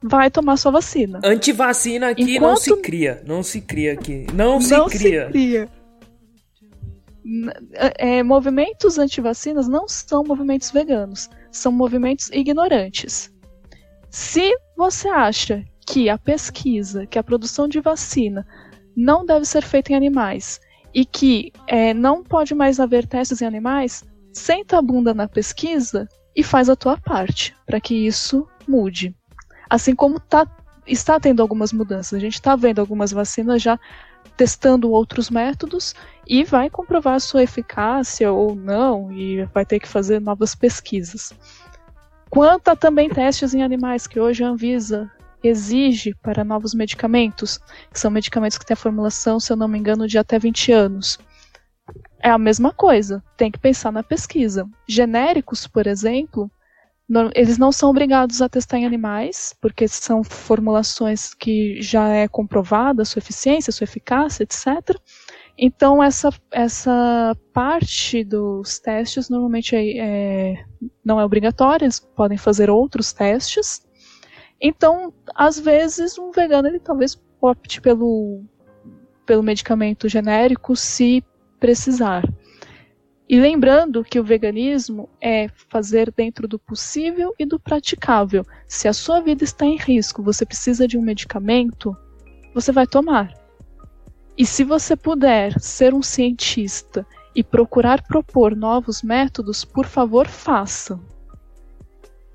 Vai tomar sua vacina. Antivacina aqui não Enquanto- se cria. Não se cria aqui. Não, se não cria. se cria. N- é, movimentos antivacinas não são movimentos veganos, são movimentos ignorantes. Se você acha que a pesquisa, que a produção de vacina não deve ser feita em animais e que é, não pode mais haver testes em animais, senta a bunda na pesquisa e faz a tua parte para que isso mude. Assim como tá, está tendo algumas mudanças, a gente está vendo algumas vacinas já testando outros métodos e vai comprovar a sua eficácia ou não e vai ter que fazer novas pesquisas. Quanto a também testes em animais, que hoje a Anvisa exige para novos medicamentos, que são medicamentos que têm a formulação, se eu não me engano, de até 20 anos. É a mesma coisa, tem que pensar na pesquisa. Genéricos, por exemplo, eles não são obrigados a testar em animais, porque são formulações que já é comprovada sua eficiência, sua eficácia, etc. Então essa, essa parte dos testes normalmente é, é, não é obrigatória, eles podem fazer outros testes. Então, às vezes, um vegano ele talvez opte pelo, pelo medicamento genérico se precisar. E lembrando que o veganismo é fazer dentro do possível e do praticável. Se a sua vida está em risco, você precisa de um medicamento, você vai tomar. E se você puder ser um cientista e procurar propor novos métodos, por favor, faça.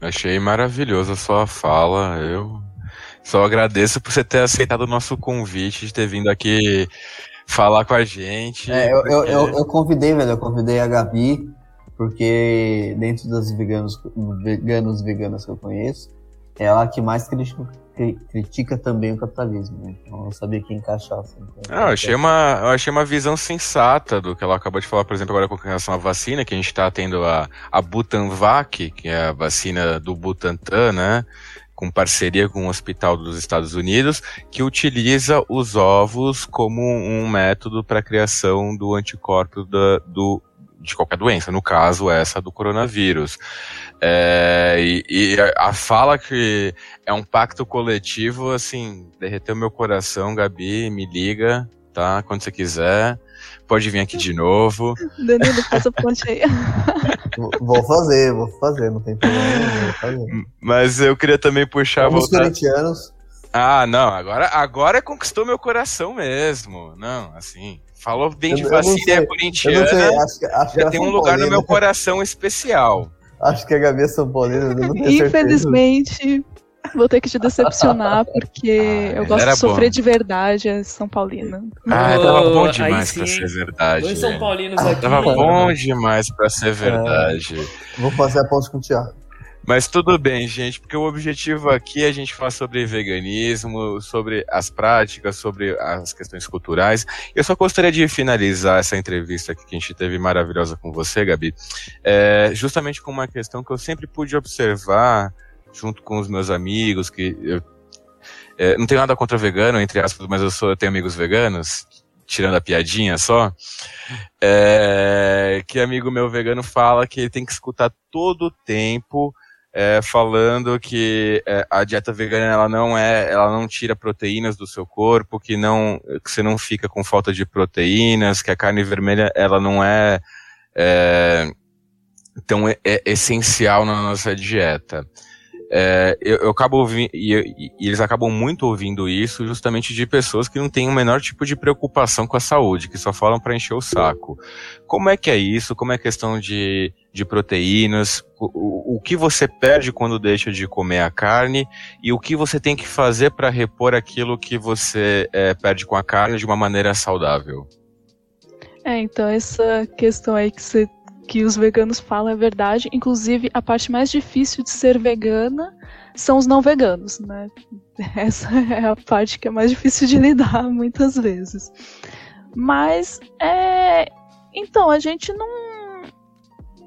Achei maravilhosa a sua fala. Eu só agradeço por você ter aceitado o nosso convite, de ter vindo aqui falar com a gente. É, eu, eu, eu, eu, convidei, velho, eu convidei a Gabi, porque dentro das veganos, veganos veganas que eu conheço, é ela que mais critica, critica também o capitalismo, né? Então eu sabia que encaixar. Assim, ah, eu achei, uma, eu achei uma visão sensata do que ela acabou de falar, por exemplo, agora com relação à vacina, que a gente está tendo a, a Butanvac, que é a vacina do Butantan, né? com parceria com o Hospital dos Estados Unidos, que utiliza os ovos como um método para a criação do anticorpo da, do, de qualquer doença, no caso essa do coronavírus. É, e, e, a fala que é um pacto coletivo, assim, derreteu meu coração, Gabi, me liga, tá? Quando você quiser. Pode vir aqui de novo. Danilo, faz a ponte aí. [laughs] vou fazer, vou fazer, não tem problema, vou fazer. Mas eu queria também puxar... Voltar... corintianos. Ah, não, agora, agora conquistou meu coração mesmo. Não, assim, falou bem de vacina é corintiana, acho acho que tem um lugar no meu coração especial. Acho que a Gabi é São Paulina, Infelizmente, Vou ter que te decepcionar, [laughs] porque ah, eu gosto de sofrer bom. de verdade, é São Paulina. Ah, oh, tava bom demais pra ser verdade. Dois São Paulinos aqui. Tava bom demais pra ser verdade. É, vou fazer a ponte com o Thiago. Mas tudo bem, gente, porque o objetivo aqui é a gente falar sobre veganismo, sobre as práticas, sobre as questões culturais. Eu só gostaria de finalizar essa entrevista aqui que a gente teve maravilhosa com você, Gabi, é, justamente com uma questão que eu sempre pude observar junto com os meus amigos, que eu é, não tenho nada contra vegano, entre aspas, mas eu, sou, eu tenho amigos veganos, tirando a piadinha só, é, que amigo meu vegano fala que ele tem que escutar todo o tempo é, falando que é, a dieta vegana ela não é, ela não tira proteínas do seu corpo, que não, que você não fica com falta de proteínas, que a carne vermelha ela não é, é tão é, essencial na nossa dieta é, eu, eu, acabo ouvindo, e, e, eles acabam muito ouvindo isso justamente de pessoas que não têm o menor tipo de preocupação com a saúde, que só falam para encher o saco. Como é que é isso? Como é a questão de, de proteínas? O, o que você perde quando deixa de comer a carne e o que você tem que fazer para repor aquilo que você é, perde com a carne de uma maneira saudável? É, então essa questão aí que você que os veganos falam é verdade. Inclusive, a parte mais difícil de ser vegana são os não veganos, né? [laughs] Essa é a parte que é mais difícil de lidar [laughs] muitas vezes. Mas é. Então, a gente não.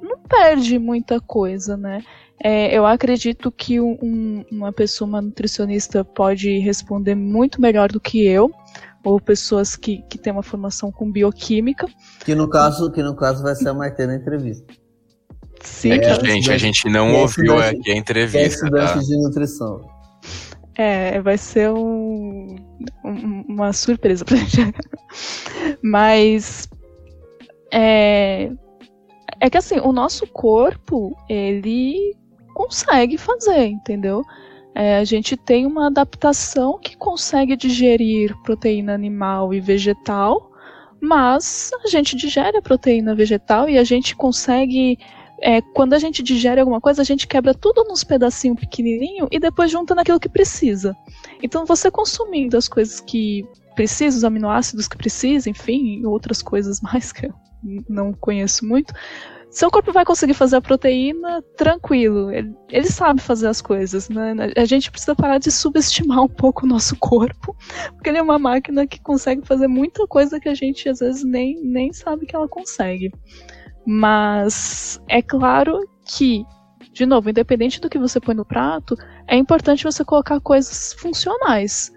Não perde muita coisa, né? É, eu acredito que um, uma pessoa, uma nutricionista, pode responder muito melhor do que eu ou pessoas que, que têm uma formação com bioquímica. Que no caso, que no caso vai ser a Maite na entrevista. Sim, é que, gente, a gente não é ouviu aqui a entrevista. É estudante tá? de nutrição. É, vai ser um, um, uma surpresa pra gente. [laughs] Mas é, é que assim, o nosso corpo, ele consegue fazer, entendeu? É, a gente tem uma adaptação que consegue digerir proteína animal e vegetal, mas a gente digere a proteína vegetal e a gente consegue. É, quando a gente digere alguma coisa, a gente quebra tudo nos pedacinhos pequenininho e depois junta naquilo que precisa. Então, você consumindo as coisas que precisa, os aminoácidos que precisa, enfim, outras coisas [laughs] mais que eu não conheço muito, seu corpo vai conseguir fazer a proteína tranquilo. Ele, ele, sabe fazer as coisas, né? A gente precisa parar de subestimar um pouco o nosso corpo, porque ele é uma máquina que consegue fazer muita coisa que a gente às vezes nem, nem sabe que ela consegue. Mas é claro que, de novo, independente do que você põe no prato, é importante você colocar coisas funcionais.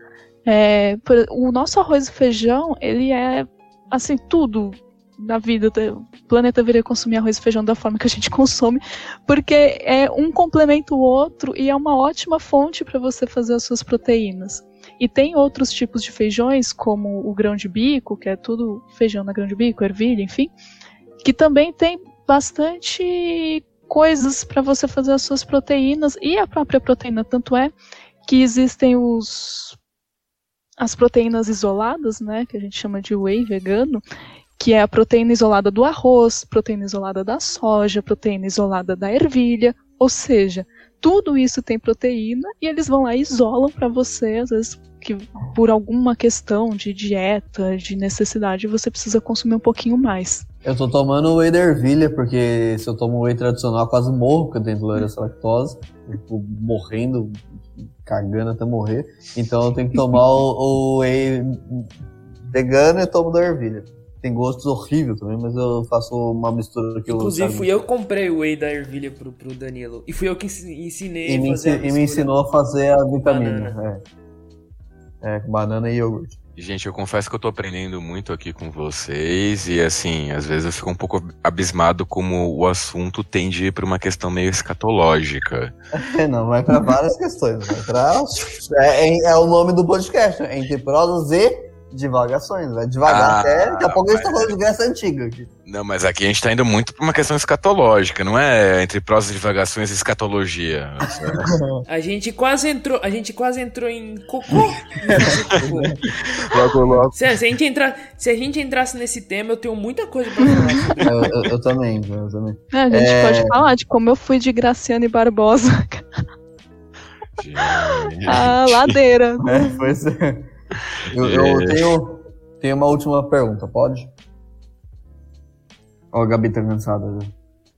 É, o nosso arroz e feijão, ele é assim, tudo na vida, o planeta viria consumir arroz e feijão da forma que a gente consome, porque é um complementa o outro e é uma ótima fonte para você fazer as suas proteínas. E tem outros tipos de feijões, como o grão de bico, que é tudo feijão na grão de bico, ervilha, enfim, que também tem bastante coisas para você fazer as suas proteínas e a própria proteína, tanto é que existem os as proteínas isoladas, né, que a gente chama de whey vegano, que é a proteína isolada do arroz, proteína isolada da soja, proteína isolada da ervilha, ou seja, tudo isso tem proteína e eles vão lá e isolam para você, às vezes que por alguma questão de dieta, de necessidade, você precisa consumir um pouquinho mais. Eu tô tomando whey da ervilha, porque se eu tomo whey tradicional, quase morro, porque eu tenho intolerância à lactose. Eu morrendo, cagando até morrer. Então eu tenho que tomar o, o whey vegano e tomo da ervilha tem gostos horríveis também, mas eu faço uma mistura que Inclusive, eu. fui eu que comprei o whey da ervilha pro, pro Danilo. E fui eu que ensinei e a fazer E me ensinou a fazer a vitamina. É. é, banana e iogurte. Gente, eu confesso que eu tô aprendendo muito aqui com vocês e assim, às vezes eu fico um pouco abismado como o assunto tende para uma questão meio escatológica. [laughs] É, não, vai para várias questões. Vai pra... [laughs] é, é, é, o nome do podcast, entre prosas e divagações, vai devagar ah, até. Daqui a pouco a gente tá falando de Grécia Antiga aqui. Não, mas aqui a gente tá indo muito pra uma questão escatológica, não é entre prosas e divagações e escatologia. [laughs] a gente quase entrou, a gente quase entrou em cocô. logo, logo. Se, se, a gente entrar, se a gente entrasse nesse tema, eu tenho muita coisa pra falar. [laughs] eu, eu, eu, também, eu também. É, a gente é... pode falar de como eu fui de Graciane Barbosa. a ladeira. É, foi ser. Eu, eu é. tenho, tenho uma última pergunta, pode? Ó, a Gabi tá cansada já.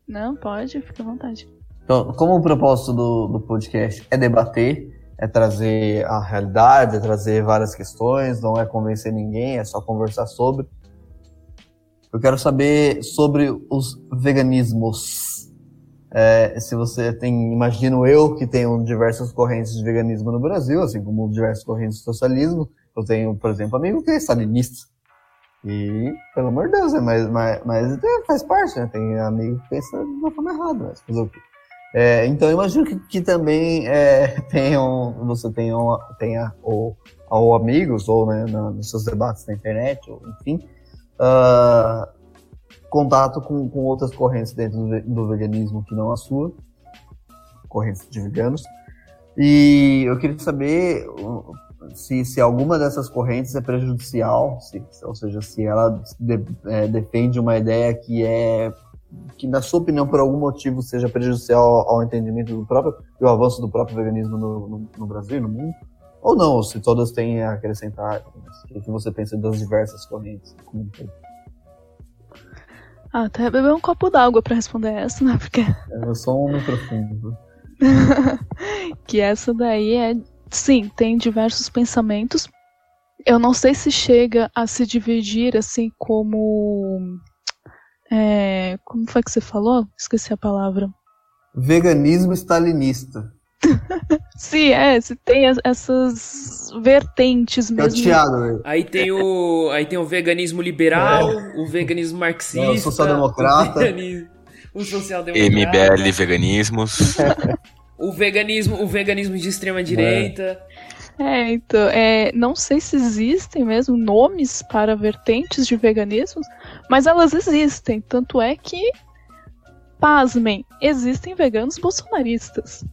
Não, pode, fica à vontade. Então, como o propósito do, do podcast é debater, é trazer a realidade, é trazer várias questões, não é convencer ninguém, é só conversar sobre. Eu quero saber sobre os veganismos. É, se você tem, imagino eu que tenho diversas correntes de veganismo no Brasil, assim como diversas correntes de socialismo. Eu tenho, por exemplo, amigo que é stalinista. E, pelo amor de Deus, né? mas, mas, mas é, faz parte, né? Tem amigo que pensa de uma forma errada, mas fazer o quê? É, então, imagino que, que também é, [laughs] tenham, você tenha, tenha ou, ou amigos, ou né, na, nos seus debates na internet, ou enfim, uh, contato com, com outras correntes dentro do, do veganismo que não a sua, correntes de veganos. E eu queria saber se, se alguma dessas correntes é prejudicial, se, ou seja, se ela de, é, defende uma ideia que é que na sua opinião por algum motivo seja prejudicial ao, ao entendimento do próprio e ao avanço do próprio veganismo no, no, no Brasil, no mundo, ou não, se todas têm a acrescentar, o que você pensa das diversas correntes? Ah, até beber um copo d'água para responder essa, né? Porque eu sou um homem profundo. [laughs] que essa daí é sim, tem diversos pensamentos. Eu não sei se chega a se dividir assim como. É, como foi que você falou? Esqueci a palavra. Veganismo stalinista. [laughs] Sim, é, se tem essas vertentes mesmo. Teatro, aí tem o aí tem o veganismo liberal, é. o veganismo marxista, o social-democrata, o, o social-democrata, MBL veganismos. [laughs] o veganismo, o veganismo de extrema direita. É, é então, é, não sei se existem mesmo nomes para vertentes de veganismo, mas elas existem. Tanto é que, pasmem, existem veganos bolsonaristas.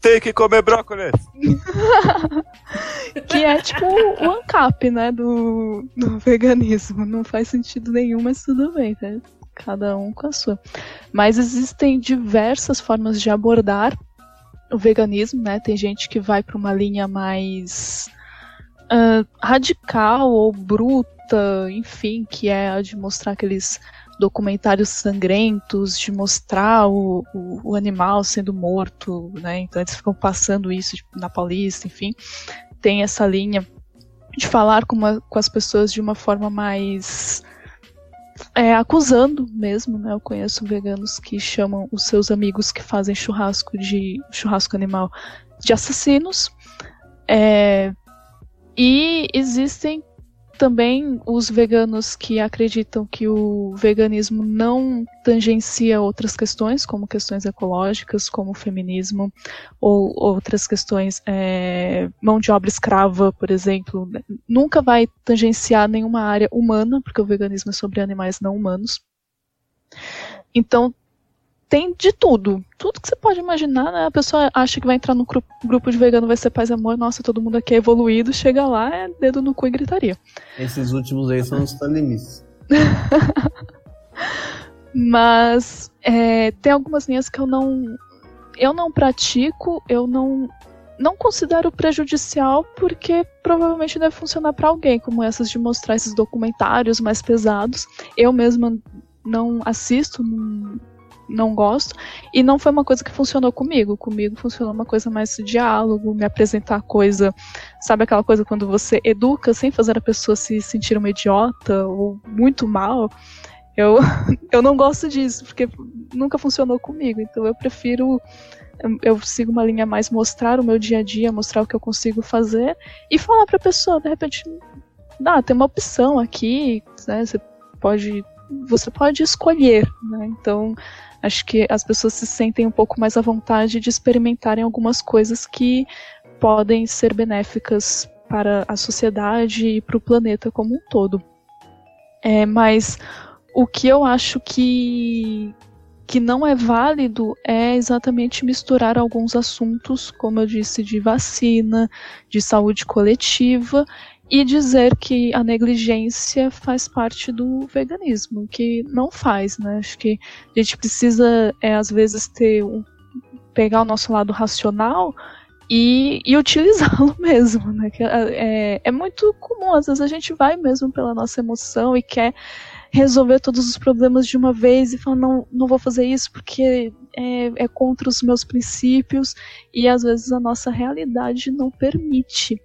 Tem que comer brócolis! [laughs] que é tipo o ANCAP, né, do, do veganismo. Não faz sentido nenhum, mas tudo bem, né? Cada um com a sua. Mas existem diversas formas de abordar o veganismo, né? Tem gente que vai para uma linha mais uh, radical ou bruta, enfim, que é a de mostrar aqueles documentários sangrentos, de mostrar o, o, o animal sendo morto, né? Então eles ficam passando isso tipo, na Paulista, enfim. Tem essa linha de falar com, uma, com as pessoas de uma forma mais é, acusando mesmo, né? Eu conheço veganos que chamam os seus amigos que fazem churrasco de churrasco animal de assassinos. É, e existem também os veganos que acreditam que o veganismo não tangencia outras questões, como questões ecológicas, como feminismo, ou outras questões, é, mão de obra escrava, por exemplo, nunca vai tangenciar nenhuma área humana, porque o veganismo é sobre animais não humanos. Então, tem de tudo. Tudo que você pode imaginar, né? A pessoa acha que vai entrar no grupo de vegano, vai ser paz e amor, nossa, todo mundo aqui é evoluído, chega lá, é dedo no cu e gritaria. Esses últimos aí são os talimis. [laughs] Mas é, tem algumas linhas que eu não. Eu não pratico, eu não. Não considero prejudicial porque provavelmente deve funcionar para alguém, como essas de mostrar esses documentários mais pesados. Eu mesma não assisto, não, não gosto. E não foi uma coisa que funcionou comigo. Comigo funcionou uma coisa mais de diálogo, me apresentar a coisa. Sabe aquela coisa quando você educa sem fazer a pessoa se sentir uma idiota ou muito mal? Eu, [laughs] eu não gosto disso, porque nunca funcionou comigo. Então eu prefiro. Eu sigo uma linha mais mostrar o meu dia a dia, mostrar o que eu consigo fazer e falar pra pessoa, de repente, ah, tem uma opção aqui, né? Você pode você pode escolher, né? Então, acho que as pessoas se sentem um pouco mais à vontade de experimentarem algumas coisas que podem ser benéficas para a sociedade e para o planeta como um todo. É, mas o que eu acho que, que não é válido é exatamente misturar alguns assuntos, como eu disse, de vacina, de saúde coletiva e dizer que a negligência faz parte do veganismo, que não faz, né? Acho que a gente precisa, é, às vezes, ter um, pegar o nosso lado racional e, e utilizá-lo [laughs] mesmo, né? Que, é, é, é muito comum, às vezes a gente vai mesmo pela nossa emoção e quer resolver todos os problemas de uma vez e falar, não, não vou fazer isso porque é, é contra os meus princípios e às vezes a nossa realidade não permite.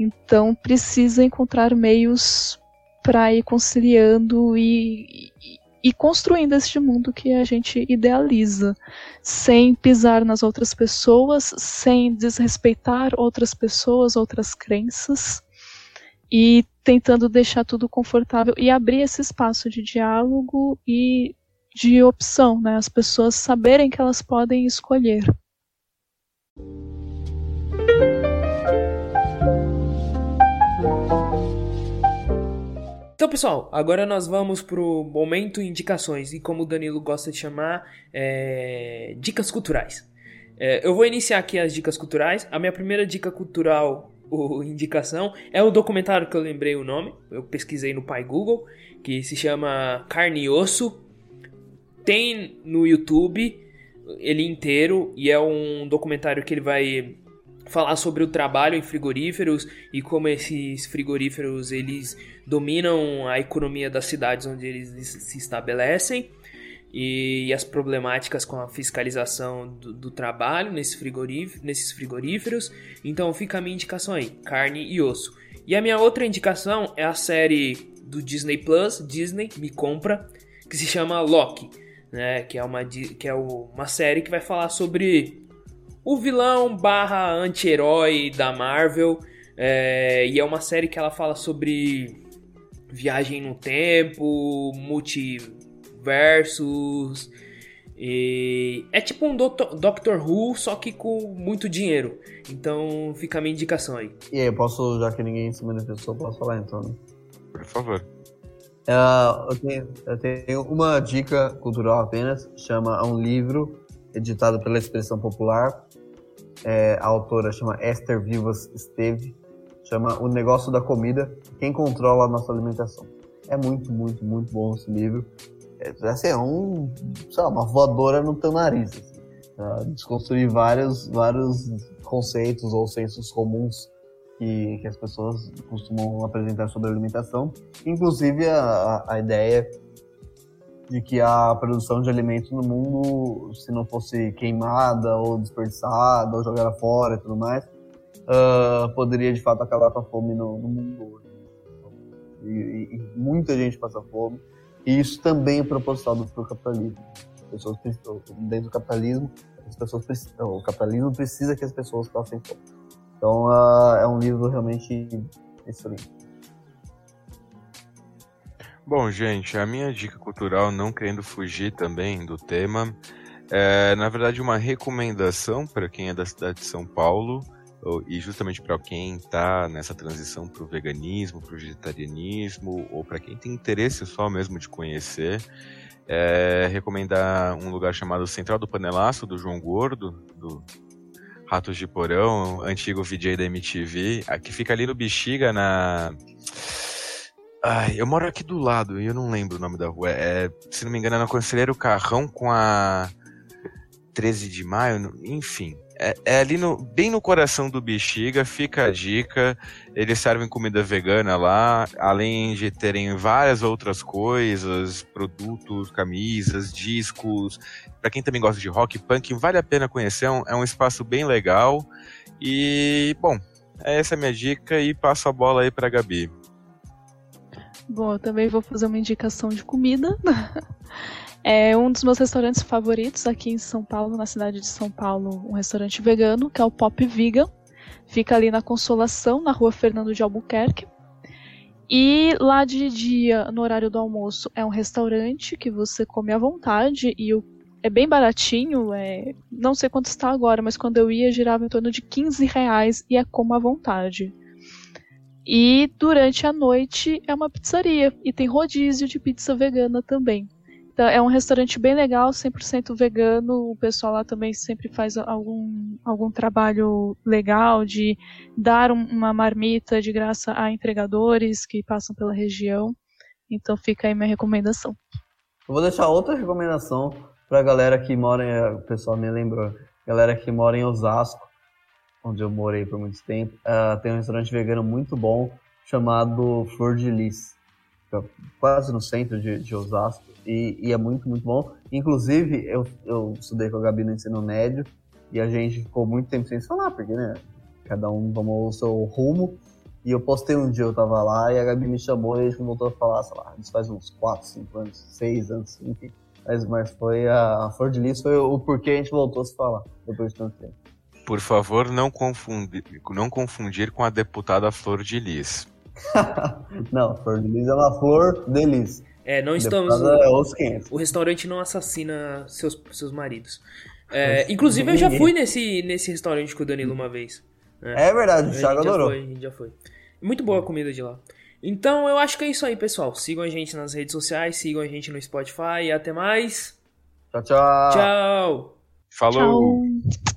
Então precisa encontrar meios para ir conciliando e, e, e, construindo este mundo que a gente idealiza, sem pisar nas outras pessoas, sem desrespeitar outras pessoas, outras crenças, e tentando deixar tudo confortável e abrir esse espaço de diálogo e de opção, né? As pessoas saberem que elas podem escolher. Então, pessoal, agora nós vamos pro momento indicações e como o Danilo gosta de chamar, é... dicas culturais. É, eu vou iniciar aqui as dicas culturais. A minha primeira dica cultural ou indicação é o documentário que eu lembrei o nome. Eu pesquisei no pai Google, que se chama Carne e Osso. Tem no YouTube ele inteiro e é um documentário que ele vai falar sobre o trabalho em frigoríferos e como esses frigoríferos eles dominam a economia das cidades onde eles se estabelecem e, as problemáticas com a fiscalização do, do trabalho nesse frigorífero, nesses frigoríferos. Então fica a minha indicação aí, carne e osso. E a minha outra indicação é a série do Disney Plus, Disney me compra, que se chama Loki, né? Que é uma, que é uma série que vai falar sobre o vilão barra anti-herói da Marvel. É, e é uma série que ela fala sobre viagem no tempo, multiversos. E é tipo um Doctor Who, só que com muito dinheiro. Então fica a minha indicação aí. E aí, eu posso, já que ninguém se manifestou, posso falar então, né? Por favor. Uh, eu, tenho, eu, tenho, uma dica cultural apenas, chama um livro editado pela Expressão Popular, é, a autora chama Esther Vivas Esteve, chama O Negócio da Comida, Quem Controla a Nossa Alimentação. É muito, muito, muito bom esse livro. É, assim, é um, sei lá, uma voadora no teu nariz. Assim, desconstruir vários, vários conceitos ou sensos comuns que, que as pessoas costumam apresentar sobre alimentação. Inclusive a, a ideia de que a produção de alimentos no mundo, se não fosse queimada ou desperdiçada ou jogada fora e tudo mais, uh, poderia de fato acabar com a fome no, no mundo hoje. E, e, e, muita gente passa fome. E isso também é proposital do capitalismo. Pessoas dentro do capitalismo, as pessoas o capitalismo precisa que as pessoas passem fome. Então uh, é um livro realmente excelente. Bom, gente, a minha dica cultural, não querendo fugir também do tema, é na verdade uma recomendação para quem é da cidade de São Paulo e justamente para quem está nessa transição para o veganismo, para o vegetarianismo ou para quem tem interesse só mesmo de conhecer, é recomendar um lugar chamado Central do Panelaço do João Gordo, do Ratos de Porão, antigo VJ da MTV, que fica ali no Bexiga na Ai, eu moro aqui do lado e eu não lembro o nome da rua. É, se não me engano, é na Conselheiro Carrão com a 13 de maio, enfim. É, é, ali no, bem no coração do Bexiga, fica a dica. Eles servem comida vegana lá, além de terem várias outras coisas, produtos, camisas, discos. Para quem também gosta de rock punk, vale a pena conhecer. É um, é um espaço bem legal. E, bom, essa é a minha dica e passo a bola aí para Gabi. Bom, eu também vou fazer uma indicação de comida. [laughs] É um dos meus restaurantes favoritos aqui em São Paulo, na cidade de São Paulo, um restaurante vegano, que é o Pop Vegan. Fica ali na Consolação, na rua Fernando de Albuquerque. E lá de dia, no horário do almoço, é um restaurante que você come à vontade e é bem baratinho. É, não sei quanto está agora, mas quando eu ia girava em torno de 15 reais e é como à vontade. E durante a noite é uma pizzaria e tem rodízio de pizza vegana também. Então, é um restaurante bem legal, 100% vegano. O pessoal lá também sempre faz algum, algum trabalho legal de dar um, uma marmita de graça a entregadores que passam pela região. Então fica aí minha recomendação. Eu vou deixar outra recomendação para a galera que mora, o pessoal me lembrou, galera que mora em Osasco onde eu morei por muito tempo, uh, tem um restaurante vegano muito bom chamado Flor de Lis. Quase no centro de, de Osasco. E, e, é muito, muito bom. Inclusive, eu, eu estudei com a Gabi no ensino médio e a gente ficou muito tempo sem se falar, porque, né? Cada um tomou o seu rumo. E eu postei um dia, eu tava lá, e a Gabi me chamou e a gente voltou a falar, sei lá, isso faz uns 4, 5 anos, 6 anos, enfim. Mas, mas foi a, a Flor de Lis, foi o porquê a gente voltou a se falar depois de tanto tempo. Por favor, não confundir, não confundir com a deputada Flor de Lis. [laughs] não, Flor de Lis é uma flor de lis. É, não estamos. É o restaurante não assassina seus, seus maridos. É, inclusive, eu já fui nesse, nesse restaurante com o Danilo uma vez. Né? É verdade, o Thiago adorou. Foi, a gente já foi. Muito boa a comida de lá. Então, eu acho que é isso aí, pessoal. Sigam a gente nas redes sociais, sigam a gente no Spotify e até mais. Tchau, tchau. Tchau. Falou. Tchau.